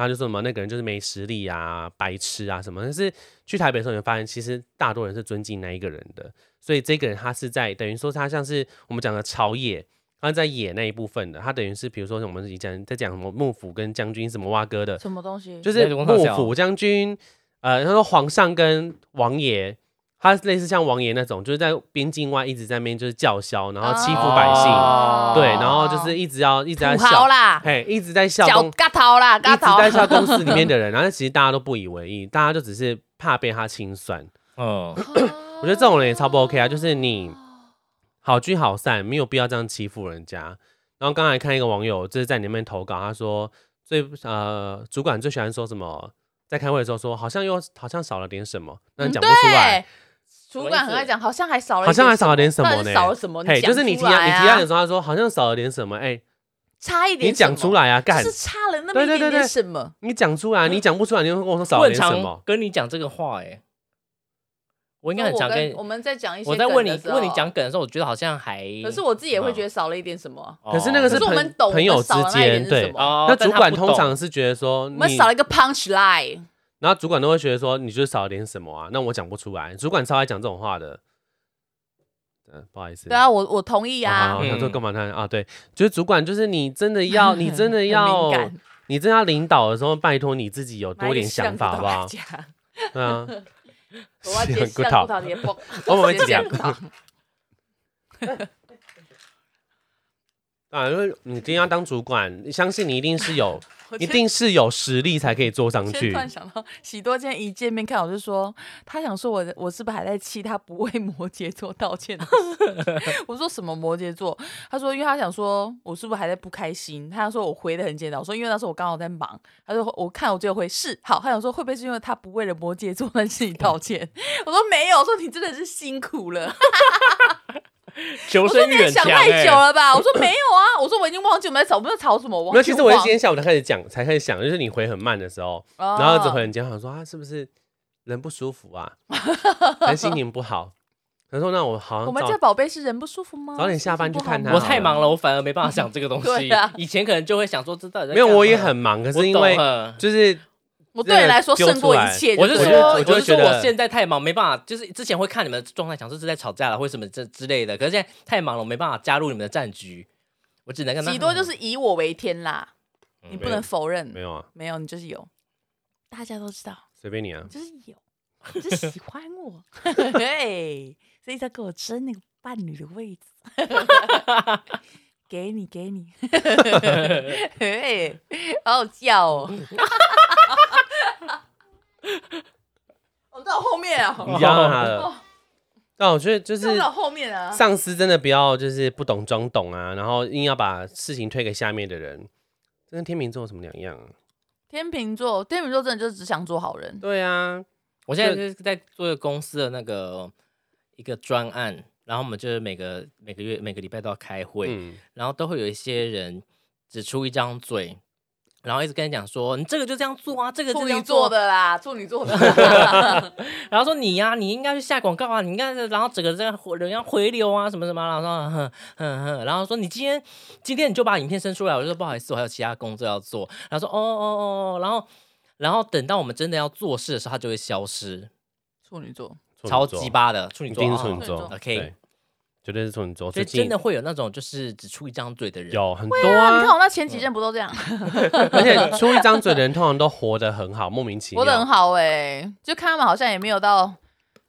他就说什么那个人就是没实力啊、白痴啊什么。但是去台北的时候，你会发现其实大多人是尊敬那一个人的，所以这个人他是在等于说他像是我们讲的朝野，他在野那一部分的，他等于是比如说我们以前在讲什么幕府跟将军什么蛙哥的，什么东西？就是幕府将军，呃，他说皇上跟王爷。他类似像王爷那种，就是在边境外一直在那边就是叫嚣，然后欺负百姓，哦对，然后就是一直要一直在笑，啦，嘿，一直在笑脚公嘎头啦，一嘎头。直在笑公司里面的人，然后其实大家都不以为意，大家就只是怕被他清算。嗯，我觉得这种人也超不 OK 啊，就是你好聚好散，没有必要这样欺负人家。然后刚才看一个网友，就是在你那边投稿，他说最呃主管最喜欢说什么，在开会的时候说好像又好像少了点什么，那你讲不出来。主管很爱讲，好像还少了好像还少了点什么呢？少了什么？嘿，就是你提啊。案你提案的时候，他说好像少了点什么，哎、差一点，你讲出，来啊，干。就，是差了那么一点对对对对。点什么？你讲出来，你讲不出来，你就跟我说少了点什么。跟你讲这个话，哎，我应该很想跟我们在讲一些，我在问你问你讲，梗的时候，我觉得好像还，可是我自己也会觉得，少了一点什么。哦。可是那个可是我朋们懂朋友之间，对。那主管通常是觉得说我们少了一个 punch line，然后主管都会觉得说你就是少了点什么啊，那我讲不出来。主管超爱讲这种话的，嗯，不好意思。对啊，我我同意，啊。好，我想说嗯干嘛他？啊，对，就是主管，就是你真的要，你真的要你真的要领导的时候，拜托你自己有多点想法，好不好？对啊，我要接是很像 good 骨头的崩，我们会讲啊，因为你今天要当主管，相信你一定是有，我一定是有实力才可以坐上去突。然想到，喜多今天一见面看我就说，他想说我我是不是还在气他不为摩羯座道歉？我说什么摩羯座？他说因为他想说我是不是还在不开心？他说我回的很简单，我说因为那时候我刚好在忙。他说我看我只有回是好，他想说会不会是因为他不为了摩羯座的事情道歉？我说没有，我说你真的是辛苦了。求我说你想太久哎，了吧？我说没有啊，我说我已经忘记我们在吵，我们在吵什么？没有，其实我是今天下午才开始讲，才开始想，就是你回很慢的时候，哦然后一直回很简，想说啊是不是人不舒服啊，还是心情不好？他说那我好像我们家宝贝是人不舒服吗？早点下班去看他我太忙了，我反而没办法想这个东西啊。以前可能就会想说，这到底在没有，我也很忙，可是因为就是我对你来说胜过一切。我是说，我就会觉得我是说，我现在太忙，没办法，就是之前会看你们的状态，想说是在吵架了或什么这之类的。可是现在太忙了，我没办法加入你们的战局，我只能跟他喜多就是以我为天啦，嗯你不能否认。没有啊，没有，你就是有，大家都知道，随便你啊你，就是有。你就喜欢我，对，所以在给我争那个伴侣的位置。给你，给你，嘿，好好笑哦。我 到后面啊，你压到他了。但我觉得就是到后面啊，上司真的不要就是不懂装懂啊，然后硬要把事情推给下面的人，这跟天秤座有什么两样啊？天秤座，天秤座真的就是只想做好人。对啊，我现在就是在做一个公司的那个一个专案，然后我们就是每个每个月每个礼拜都要开会，嗯，然后都会有一些人只出一张嘴，然后一直跟你讲说你这个就这样做啊，这个这样做，座的啦，处女座的。然后说你呀、你应该去下广告啊，你应该是，然后整个这样回人要回流啊什么什么，然后说哼哼哼，然后说你今天今天你就把影片生出来，我就说不好意思，我还有其他工作要做，然后说哦哦哦哦，然后然后等到我们真的要做事的时候，他就会消失，处女座，超鸡巴的处女座，一定是处哦女座处女座，OK 对绝对是处女座。所以最近真的会有那种就是只出一张嘴的人，有很多啊，你看啊，我那前几任不都这样，而且出一张嘴的人通常都活得很好，莫名其妙。活得很好哎，就看他们好像也没有到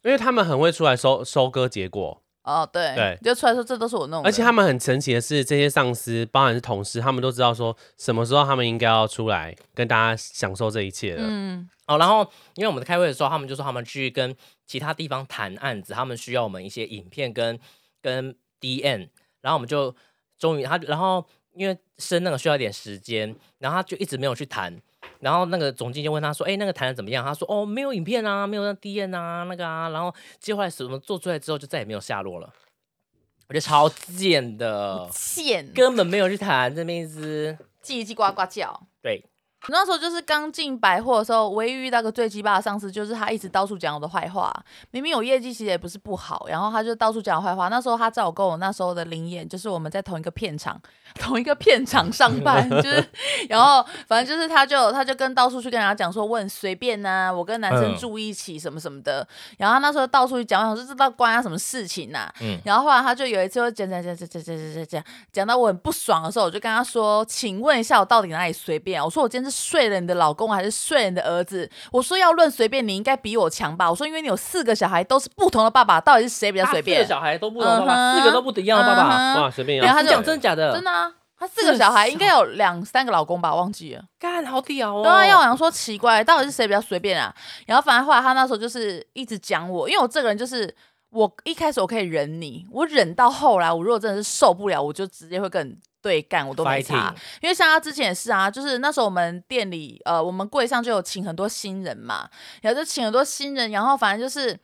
因为他们很会出来收收割结果，哦，对对就出来说这都是我弄的，而且他们很神奇的是，这些上司，包含是同事，他们都知道说什么时候他们应该要出来跟大家享受这一切了。嗯，哦，然后因为我们在开会的时候，他们就说他们去跟其他地方谈案子，他们需要我们一些影片跟跟 DN，然后我们就终于他，然后因为升那个需要一点时间，然后他就一直没有去谈，然后那个总经理就问他说：“哎，那个谈的怎么样？”他说：“哦，没有影片啊，没有那 D N 啊，那个啊。”然后接下来什么做出来之后，就再也没有下落了。我觉得超贱的，贱，根本没有去谈，这边一直叽叽呱呱叫。对。那时候就是刚进百货的时候，唯一遇到个最鸡巴的上司，就是他一直到处讲我的坏话。明明有业绩，其实也不是不好，然后他就到处讲我坏话。那时候他在我跟我那时候的灵眼，就是我们在同一个片场，同一个片场上班，就是，然后反正就是他就他就跟到处去跟人家讲说我很随便呐、我跟男生嗯住一起什么什么的。然后他那时候到处去讲，我想说这到关他什么事情呐、嗯然后后来他就有一次会讲讲讲讲讲讲讲讲讲讲到我很不爽的时候，我就跟他说：“请问一下，我到底哪里随便啊？我说我今天是睡了你的老公，还是睡了你的儿子？我说要论随便，你应该比我强吧？我说因为你有四个小孩，都是不同的爸爸，到底是谁比较随便啊四个？小孩都不同的爸爸，嗯哼四个都不一样的爸爸。哇，随便要然后他就讲真的假的？真的啊，他四个小孩应该有两三个老公吧，忘记了。干好屌哦！对啊，要我想说奇怪，到底是谁比较随便啊？然后反正后来他那时候就是一直讲我，因为我这个人就是我一开始我可以忍你，我忍到后来，我如果真的是受不了，我就直接会跟你对干，我都没查。因为像他之前也是啊，就是那时候我们店里呃，我们柜上就有请很多新人嘛，然后就请很多新人，然后反正就是。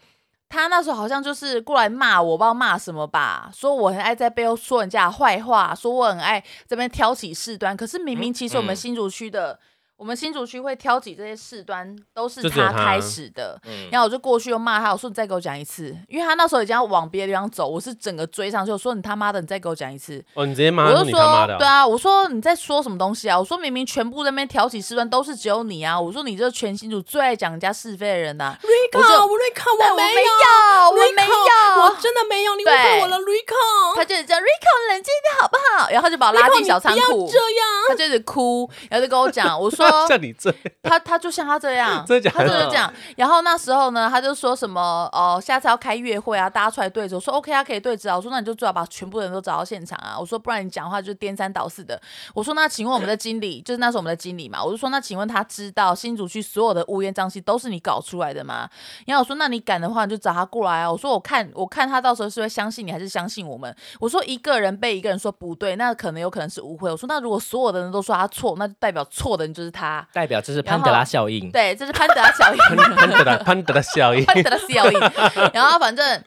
他那时候好像就是过来骂我，不知道骂什么吧，说我很爱在背后说人家坏话，说我很爱这边挑起事端。可是明明其实我们嗯新竹区的，我们新竹区会挑起这些事端，都是他他开始的。嗯，然后我就过去又骂他，我说你再给我讲一次，因为他那时候已经要往别的地方走，我是整个追上去，我说你他妈的，你再给我讲一次。哦，你直接骂他我就说对啊，我说你在说什么东西啊？我说明明全部在那边挑起事端都是只有你啊！我说你这全新组最爱讲人家是非的人呐、Rico，我 Rico，对我没有，我没有，我真的没有，你误会我了，Rico。他就这样，Rico 冷静一点好不好？然后他就把我拉进小仓库，这样，他就一直哭，然后就跟我讲，我说像你这他他就像他这样，真的假的他就是这样。然后那时候呢，他就说什么哦，下次要开月会啊，大家出来对质。我说 OK 啊，可以对质啊。我说那你就最好把全部人都找到现场啊。我说不然你讲话就颠三倒四的。我说那请问我们的经理，就是那时候我们的经理嘛，我就说那请问他知道新竹区所有的乌烟瘴气都是你搞出来的吗？然后我说那你敢的话你就找他过来啊。我说我看我看他到时候是会相信你还是相信我们。我说一个人被一个人说不对，那可能有可能是误会。我说那如果所有的人都说他错，那就代表错的人就是他。代表这是潘德拉效应。对，这是潘德拉效应。潘 潘德拉潘德拉效应，潘德拉效应。然后反正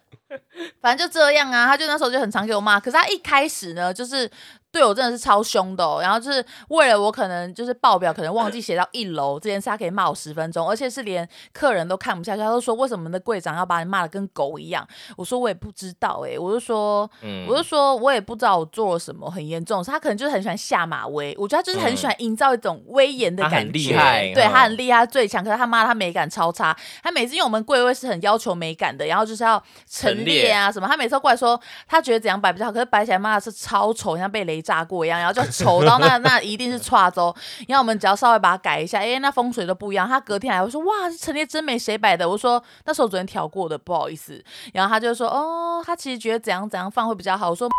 反正就这样啊，他就那时候就很常给我骂。可是他一开始呢，就是对我真的是超凶的、哦，然后就是为了我可能就是报表可能忘记写到一楼这件事，他可以骂我十分钟，而且是连客人都看不下去，他都说为什么你的柜长要把你骂的跟狗一样？我说我也不知道哎、我就说。嗯我就说，我也不知道我做了什么很严重他可能就是很喜欢下马威。我觉得他就是很喜欢营造一种威严的他很感觉，厉害对嗯他很厉害，他最强。可是他妈他美感超差，他每次因为我们柜位是很要求美感的，然后就是要陈陈列啊什么。他每次都过来说他觉得怎样摆比较好，可是摆起来妈的是超丑，像被雷炸过一样，然后就丑到那 那一定是差州。然后我们只要稍微把它改一下，哎，那风水都不一样。他隔天还会说哇，陈列真美，谁摆的？我说那时候昨天调过的，不好意思。然后他就说哦，他其实觉得怎样怎样放会比较好。我说。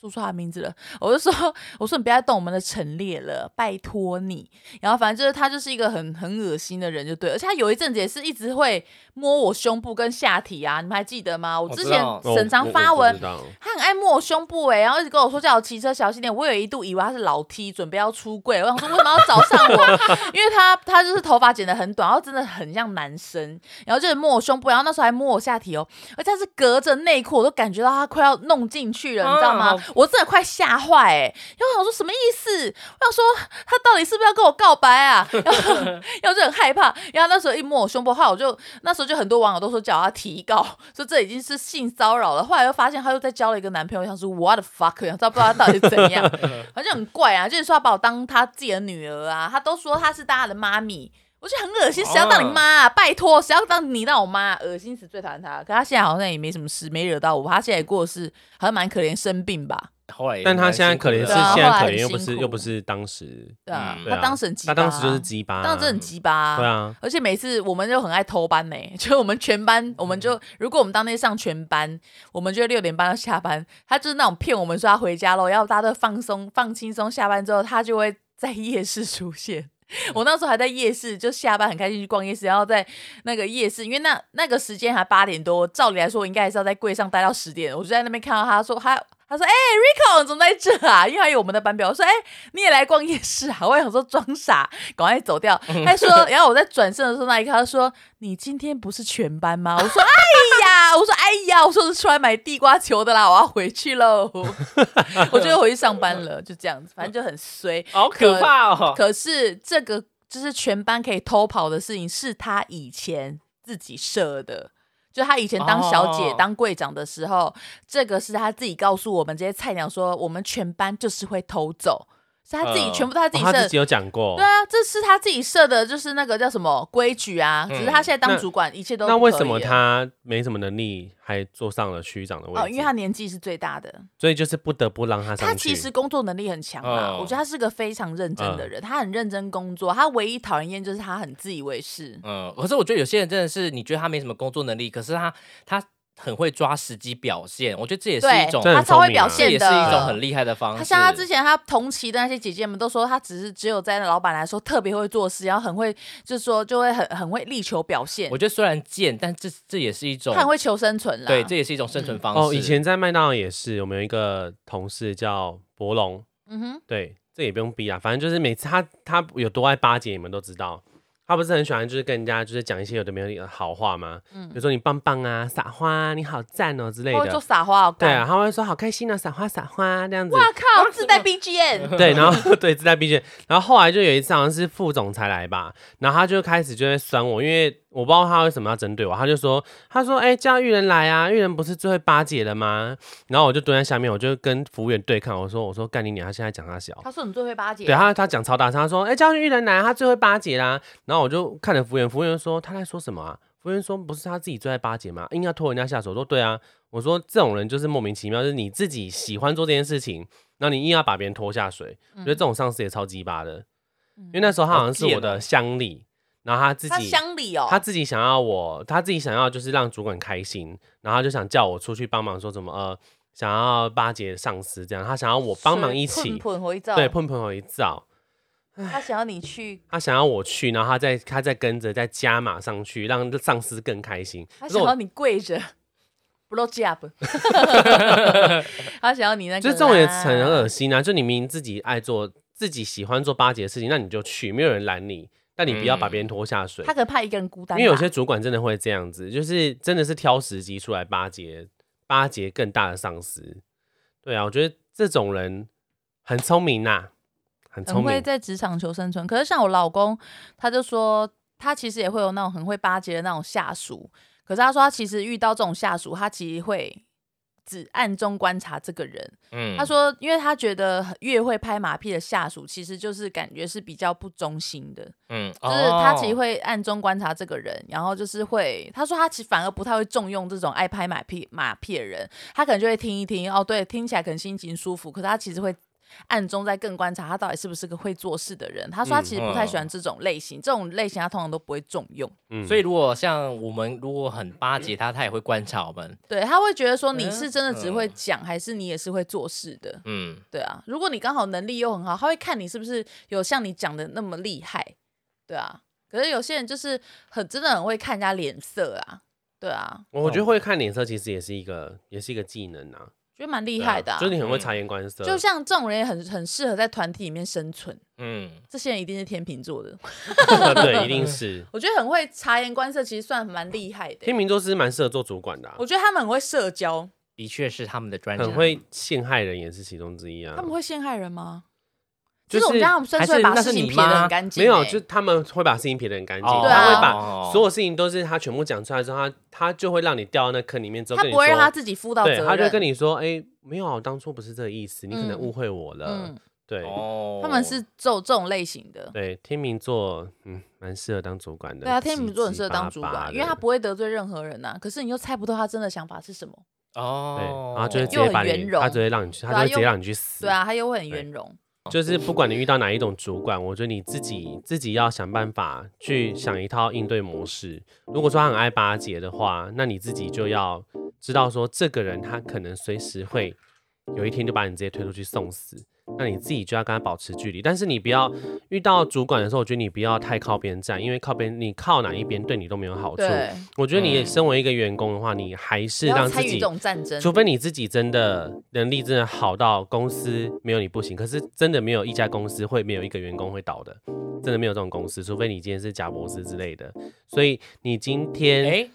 说出他的名字了，我就说，我说你不要再动我们的陈列了，拜托你。然后反正就是他就是一个很很恶心的人，就对。而且他有一阵子也是一直会摸我胸部跟下体啊，你们还记得吗？我之前沈常发文，他很爱摸我胸部哎，然后一直跟我说叫我骑车小心点。我有一度以为他是老 T 准备要出柜，我想说为什么要找上我？因为他他就是头发剪得很短，然后真的很像男生，然后就是摸我胸部，然后那时候还摸我下体哦，而且他是隔着内裤，我都感觉到他快要弄进去了，你知道吗？我真的快吓坏哎！然后我想说什么意思？我想说他到底是不是要跟我告白啊？然后，然后就很害怕。然后那时候一摸我胸部，后来我就那时候就很多网友都说叫他提告，说这已经是性骚扰了。后来又发现他又在交了一个男朋友，想说 what the fuck，不知道不知道他到底是怎样，反正很怪啊。就是说他把我当他自己的女儿啊，他都说他是大家的妈咪。我觉得很恶心，谁要当你妈？啊？拜托，谁要当你当我妈？恶心死，最讨厌他。可他现在好像也没什么事，没惹到我。他现在过世，好像蛮可怜，生病吧。后来，但他现在可怜是现在可怜，又不是又不是当时。对啊，他当时很鸡巴，他当时就是鸡巴，当时很鸡巴。对啊，而且每次我们就很爱偷班呢，就我们全班，我们就如果我们当天上全班，我们就六点半要下班。他就是那种骗我们说他回家喽，要大家都放松放轻松，下班之后他就会在夜市出现。我那时候还在夜市，就下班很开心去逛夜市，然后在那个夜市，因为那那个时间还八点多，照理来说我应该还是要在柜上待到十点。我就在那边看到他说他他说哎，Rico 怎么在这啊？因为还有我们的班表。我说哎，你也来逛夜市啊？我也想说装傻，赶快走掉。他说，然后我在转身的时候那一刻，他说你今天不是全班吗？我说哎呀，我说哎呀，我说是出来买地瓜球的啦，我要回去喽。我就回去上班了，就这样子，反正就很衰，好可怕哦。可是这个就是全班可以偷跑的事情，是他以前自己设的。就他以前当小姐、当柜长的时候，这个是他自己告诉我们这些菜鸟说，我们全班就是会偷走。是他自己全部他自己设，他自己有讲过。对啊，这是他自己设的，就是那个叫什么规矩啊。只是他现在当主管，一切都那为什么他没什么能力，还坐上了区长的位置？哦，因为他年纪是最大的，所以就是不得不让他上他其实工作能力很强嘛，我觉得他是个非常认真的人，他很认真工作。他唯一讨人厌就是他很自以为是。嗯，可是我觉得有些人真的是，你觉得他没什么工作能力，可是他他。很会抓时机表现，我觉得这也是一种他超会表现的，也是一种很厉害的方式。他像他之前他同期的那些姐姐们都说，他只是只有在老板来说特别会做事，然后很会就是说就会很很会力求表现。我觉得虽然贱，但这这也是一种他很会求生存了。对，这也是一种生存方式。哦，以前在麦当劳也是，我们有一个同事叫博龙，嗯哼，对，这也不用逼啊，反正就是每次他他有多爱巴结，你们都知道。他不是很喜欢，就是跟人家就是讲一些有的没有的好话吗？嗯，比如说你棒棒啊，撒花，啊你好赞哦之类的。就撒花，对啊，他会说好开心啊，撒花撒花这样子。哇靠，自带 BGM。对，然后 对自带 BGM，然后后来就有一次好像是副总裁来吧，然后他就开始就在酸我，因为。我不知道他为什么要针对我，他就说，他说，哎，叫玉人来啊，玉人不是最会巴结的吗？然后我就蹲在下面，我就跟服务员对抗，我说，我说干你娘，他现在讲他小，他说你最会巴结，对他他讲超大声，他说，哎，叫玉人来，他最会巴结啦。然后我就看着服务员，服务员说他在说什么啊？服务员说不是他自己最爱巴结吗？硬要拖人家下手，说对啊，我说这种人就是莫名其妙，就是你自己喜欢做这件事情，然后你硬要把别人拖下水，我觉得这种上司也超鸡巴的，因为那时候他好像是我的乡里。然后他自己乡里哦，他自己想要我，他自己想要就是让主管开心，然后就想叫我出去帮忙，说什么呃，想要巴结上司这样，他想要我帮忙一起，对，碰碰回照。他想要你去，他想要我去，然后他再他再跟着再加码上去，让上司更开心。他想要你跪着，blow job。他想要你那个，就这种也很恶心啊！就你明明自己爱做，自己喜欢做巴结的事情，那你就去，没有人拦你。但你不要把别人拖下水。他可能怕一个人孤单。因为有些主管真的会这样子，就是真的是挑时机出来巴结巴结更大的上司。对啊，我觉得这种人很聪明呐，很聪明，会在职场求生存。可是像我老公，他就说他其实也会有那种很会巴结的那种下属。可是他说他其实遇到这种下属，他其实会只暗中观察这个人。嗯他说，因为他觉得越会拍马屁的下属，其实就是感觉是比较不忠心的，嗯，就是他其实哦会暗中观察这个人，然后就是会，他说他其实反而不太会重用这种爱拍马屁马屁的人，他可能就会听一听，哦，对，听起来可能心情舒服，可是他其实会。暗中在更观察他到底是不是个会做事的人。他说他其实不太喜欢这种类型，这种类型他通常都不会重用。嗯所以如果像我们如果很巴结他，他也会观察我们。对他会觉得说你嗯是真的只会讲，还是你也是会做事的？嗯，对啊，如果你刚好能力又很好，他会看你是不是有像你讲的那么厉害。对啊，可是有些人就是很真的很会看人家脸色啊。对啊，我觉得会看脸色其实也是一个也是一个技能啊，觉得蛮厉害的、啊就是你很会察言观色，就像这种人也很很适合在团体里面生存。嗯，这些人一定是天秤座的，对，一定是 我觉得很会察言观色，其实算蛮厉害的天。秤座是蛮适合做主管的啊、我觉得他们很会社交，的确是他们的专长。很会陷害人也是其中之一啊他。们会陷害人吗？就是我们家他们甚至会把还是那是事情撇得很干净、没有，欸就他们会把事情撇得很干净，哦对啊他会把哦所有事情都是他全部讲出来之后，他他就会让你掉到那坑里面之后他不会让他，自己负到责对，任。他就跟你说，哎、没有当初不是这个意思，你可能嗯误会我了。嗯，对、哦他们是这种这种类型的。对，天秤座嗯蛮适合当主管的。对啊，天秤座很适合当主管，因为他不会得罪任何人呐、可是你又猜不透他真的想法是什么。哦，对，然后就会直又接把你，很圆融他直接让你去，他就会直接让你去死。对啊，他又会很圆融。就是不管你遇到哪一种主管，我觉得你自己自己要想办法去想一套应对模式。如果说他很爱巴结的话，那你自己就要知道说，这个人他可能随时会有一天就把你直接推出去送死。那你自己就要跟他保持距离，但是你不要遇到主管的时候，我觉得你不要太靠边站，因为靠边你靠哪一边对你都没有好处。对，我觉得你嗯身为一个员工的话，你还是让自己参与这种战争。除非你自己真的能力真的好到公司没有你不行，可是真的没有一家公司会没有一个员工会倒的，真的没有这种公司，除非你今天是贾博士之类的。所以你今天，哎，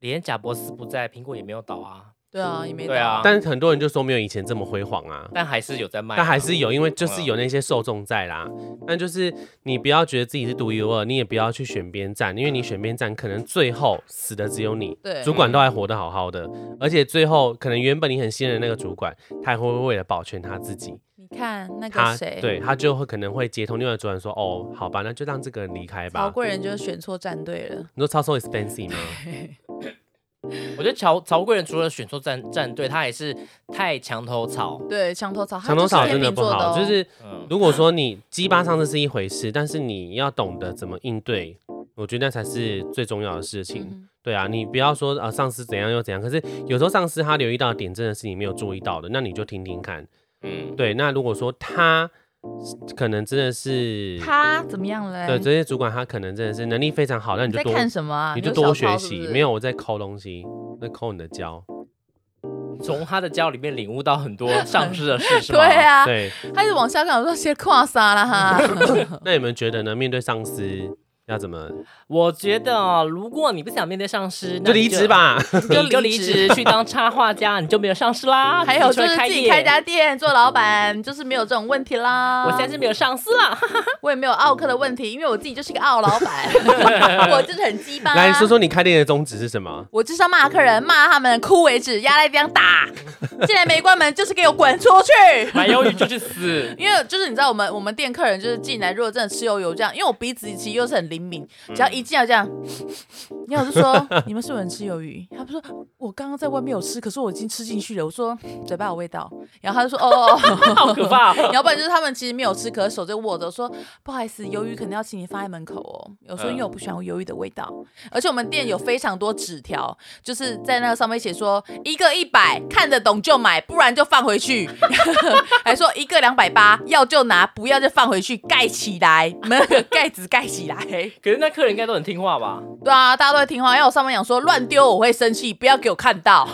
连贾博士不在，苹果也没有倒啊，对啊，也没对啊到但很多人就说没有以前这么辉煌啊。但还是有在卖啊。但还是有，因为就是有那些受众在啦。但就是你不要觉得自己是独一无二，你也不要去选边站，因为你选边站，可能最后死的只有你。对主管都还活得好好的，而且最后可能原本你很信任那个主管，他还会为了保全他自己，你看那他个谁，对他就会可能会接通另外的主管说，哦，好吧，那就让这个人离开吧。好。贵人就是选错战队了。你说超 so expensive 吗？我觉得曹曹贵人除了选错战战队，他也是太墙头草。对，墙头草，墙头草真的不好，就是嗯，如果说你鸡巴上这是一回事，但是你要懂得怎么应对，我觉得那才是最重要的事情。嗯对啊，你不要说呃上司怎样又怎样，可是有时候上司他留意到的点真的是你没有注意到的，那你就听听看。嗯，对，那如果说他可能真的是他怎么样嘞？对这些主管，他可能真的是能力非常好，那你就多你看什么啊？你就多学习。是是没有我在抠东西，在抠你的胶。从他的胶里面领悟到很多上司的事，是吗？对啊，对，他一直往下讲，我说先跨杀了哈。那你们觉得呢？面对上司要怎么？我觉得哦如果你不想面对上司，就离职，吧。你就离职去当插画家，你就没有上司啦。还有就是自己开家店做老板，就是没有这种问题啦。我现在是没有上司啦。我也没有奥克的问题，因为我自己就是一个奥老板，我就是很鸡巴。来说说你开店的宗旨是什么？我就是要骂客人，骂他们哭为止，压在地上打。进来没关门，就是给我滚出去。买鱿鱼就去死。因为就是你知道，我们我们店客人就是进来，如果真的吃鱿油这样，因为我鼻子其实又是很灵敏，只要一进来这样，然后我就说 你们是有人吃鱿鱼？他不说我刚刚在外面有吃，可是我已经吃进去了。我说嘴巴有味道，然后他就说哦 好可怕、哦！要不然就是他们其实没有吃，可是手就握着，说不好意思，鱿鱼可能要请你放在门口哦。有时候因为我不喜欢鱿鱼的味道，而且我们店有非常多纸条，就是在那个上面写说一个一百，看得懂就买，不然就放回去。还说一个两百八，要就拿，不要就放回去，盖起来，那个盖子盖起来。可是那客人应该都很听话吧？对啊，大家都会听话。因为我上面讲说乱丢我会生气，不要给我看到。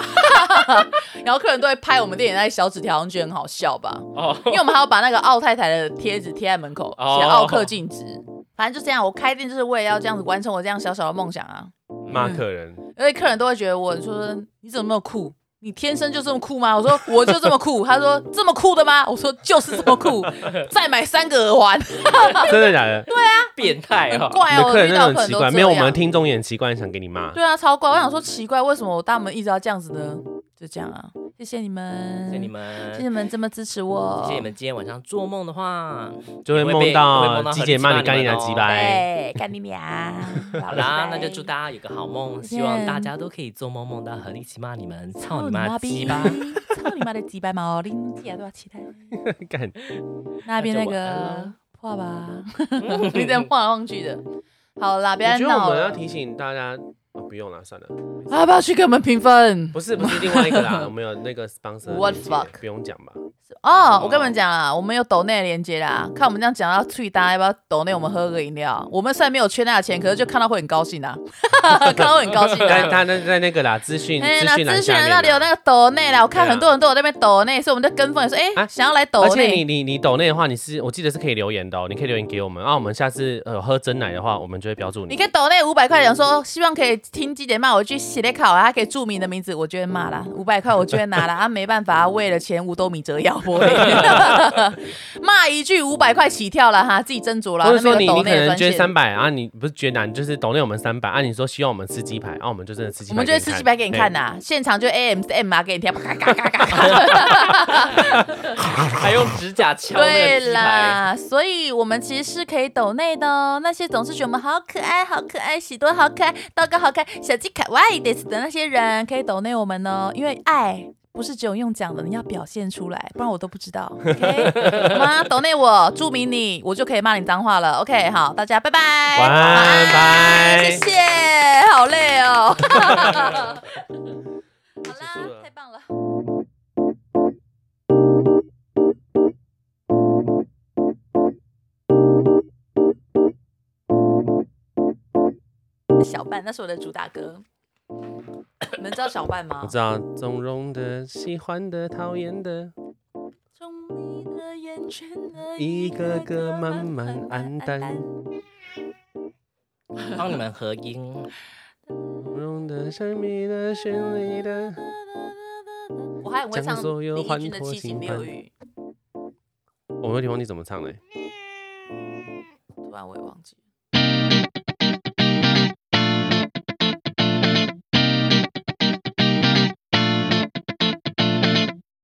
然后客人都会拍我们店里那些小纸条，好像觉得很好笑吧。哦，因为我们还要把那个奥太太的贴纸贴在门口，哦写奥克禁止。反正就这样，我开店就是为了要这样子完成我这样小小的梦想啊。骂客人，因为客人都会觉得我说你怎么那么酷？你天生就这么酷吗？我说我就这么酷。他说这么酷的吗？我说就是这么酷。再买三个耳环，真的假的？对啊变态哦！很怪哦。我遇到很奇怪，没有我们听众也很奇怪，想给你骂。对啊，超怪。我想说奇怪，为什么我大门一直要这样子呢？就这样啊。谢谢你们，谢谢你们，谢谢你们这么支持我，谢谢你们今天晚上做梦的话，就会梦到鸡姐骂你干你娘气骂你们哦鸡巴。对，干你娘！好啦，那就祝大家有个好梦，希望大家都可以做梦梦到和一起骂你们，操你妈鸡！巴！操你妈的鸡巴毛！林姐都要期待 干，那边那个咯画吧 你这样晃来晃去的。好啦，不要我觉得我。们要提醒大家，哦，不用了，算了。要不要去给我们评分？不是不是另外一个啦，我们有那个 sponsor，What 链接 fuck？不用讲吧？哦，我跟你们讲啊，我们有抖内连接啦。看我们这样讲要脆，大家要不要抖内我们喝个饮料？我们虽然没有缺那个钱，可是就看到会很高兴啊，看到会很高兴但啊。他那在那个啦，资讯资讯栏。那里有那个抖内啦，我看很多人都有在那边抖内，所以我们在跟风，说哎啊想要来抖而且你内，你你抖内的话，你是我记得是可以留言的哦，你可以留言给我们，啊，我们下次呃喝真奶的话，我们就会标注你。你可以抖内五百块，讲说希望可以听几点骂我一句写的考啊，还可以注明的名字，我就会骂啦。五百块我就会拿了，啊没办法，为了钱五斗米折腰，不会 骂一句五百块起跳了哈，自己斟酌了。或者说你你可能捐。三百啊，你不是捐啊，你就是抖内我们三百啊，你说希望我们吃鸡排啊，我们就真的吃鸡排，我们就会吃鸡排给你看。呐，现场就 A M M 啊给你听，嘎嘎嘎嘎嘎。还用指甲敲对啦，所以我们其实是可以抖内的哦。那些总是觉得我们好可爱、好可爱、喜多好可爱、刀哥好可爱、小鸡卡哇伊的的那些人，可以抖内我们呢。因为爱不是只有用讲的，你要表现出来，不然我都不知道。OK，好吗？抖内我，注明你，我就可以骂你脏话了。OK，好，大家拜拜，晚安拜谢谢，好累哦。好啦，太棒了。小半，那是我的主打歌。你们知道小半吗我？知道，纵容的、喜欢的、讨厌的，从你的眼圈的一个个慢慢暗淡。帮你们合音。纵容的、神秘的、绚丽的。我还很会唱将所有欢李翊君的脱七情六欲，我有点忘记怎么唱嘞。突然我也忘记了。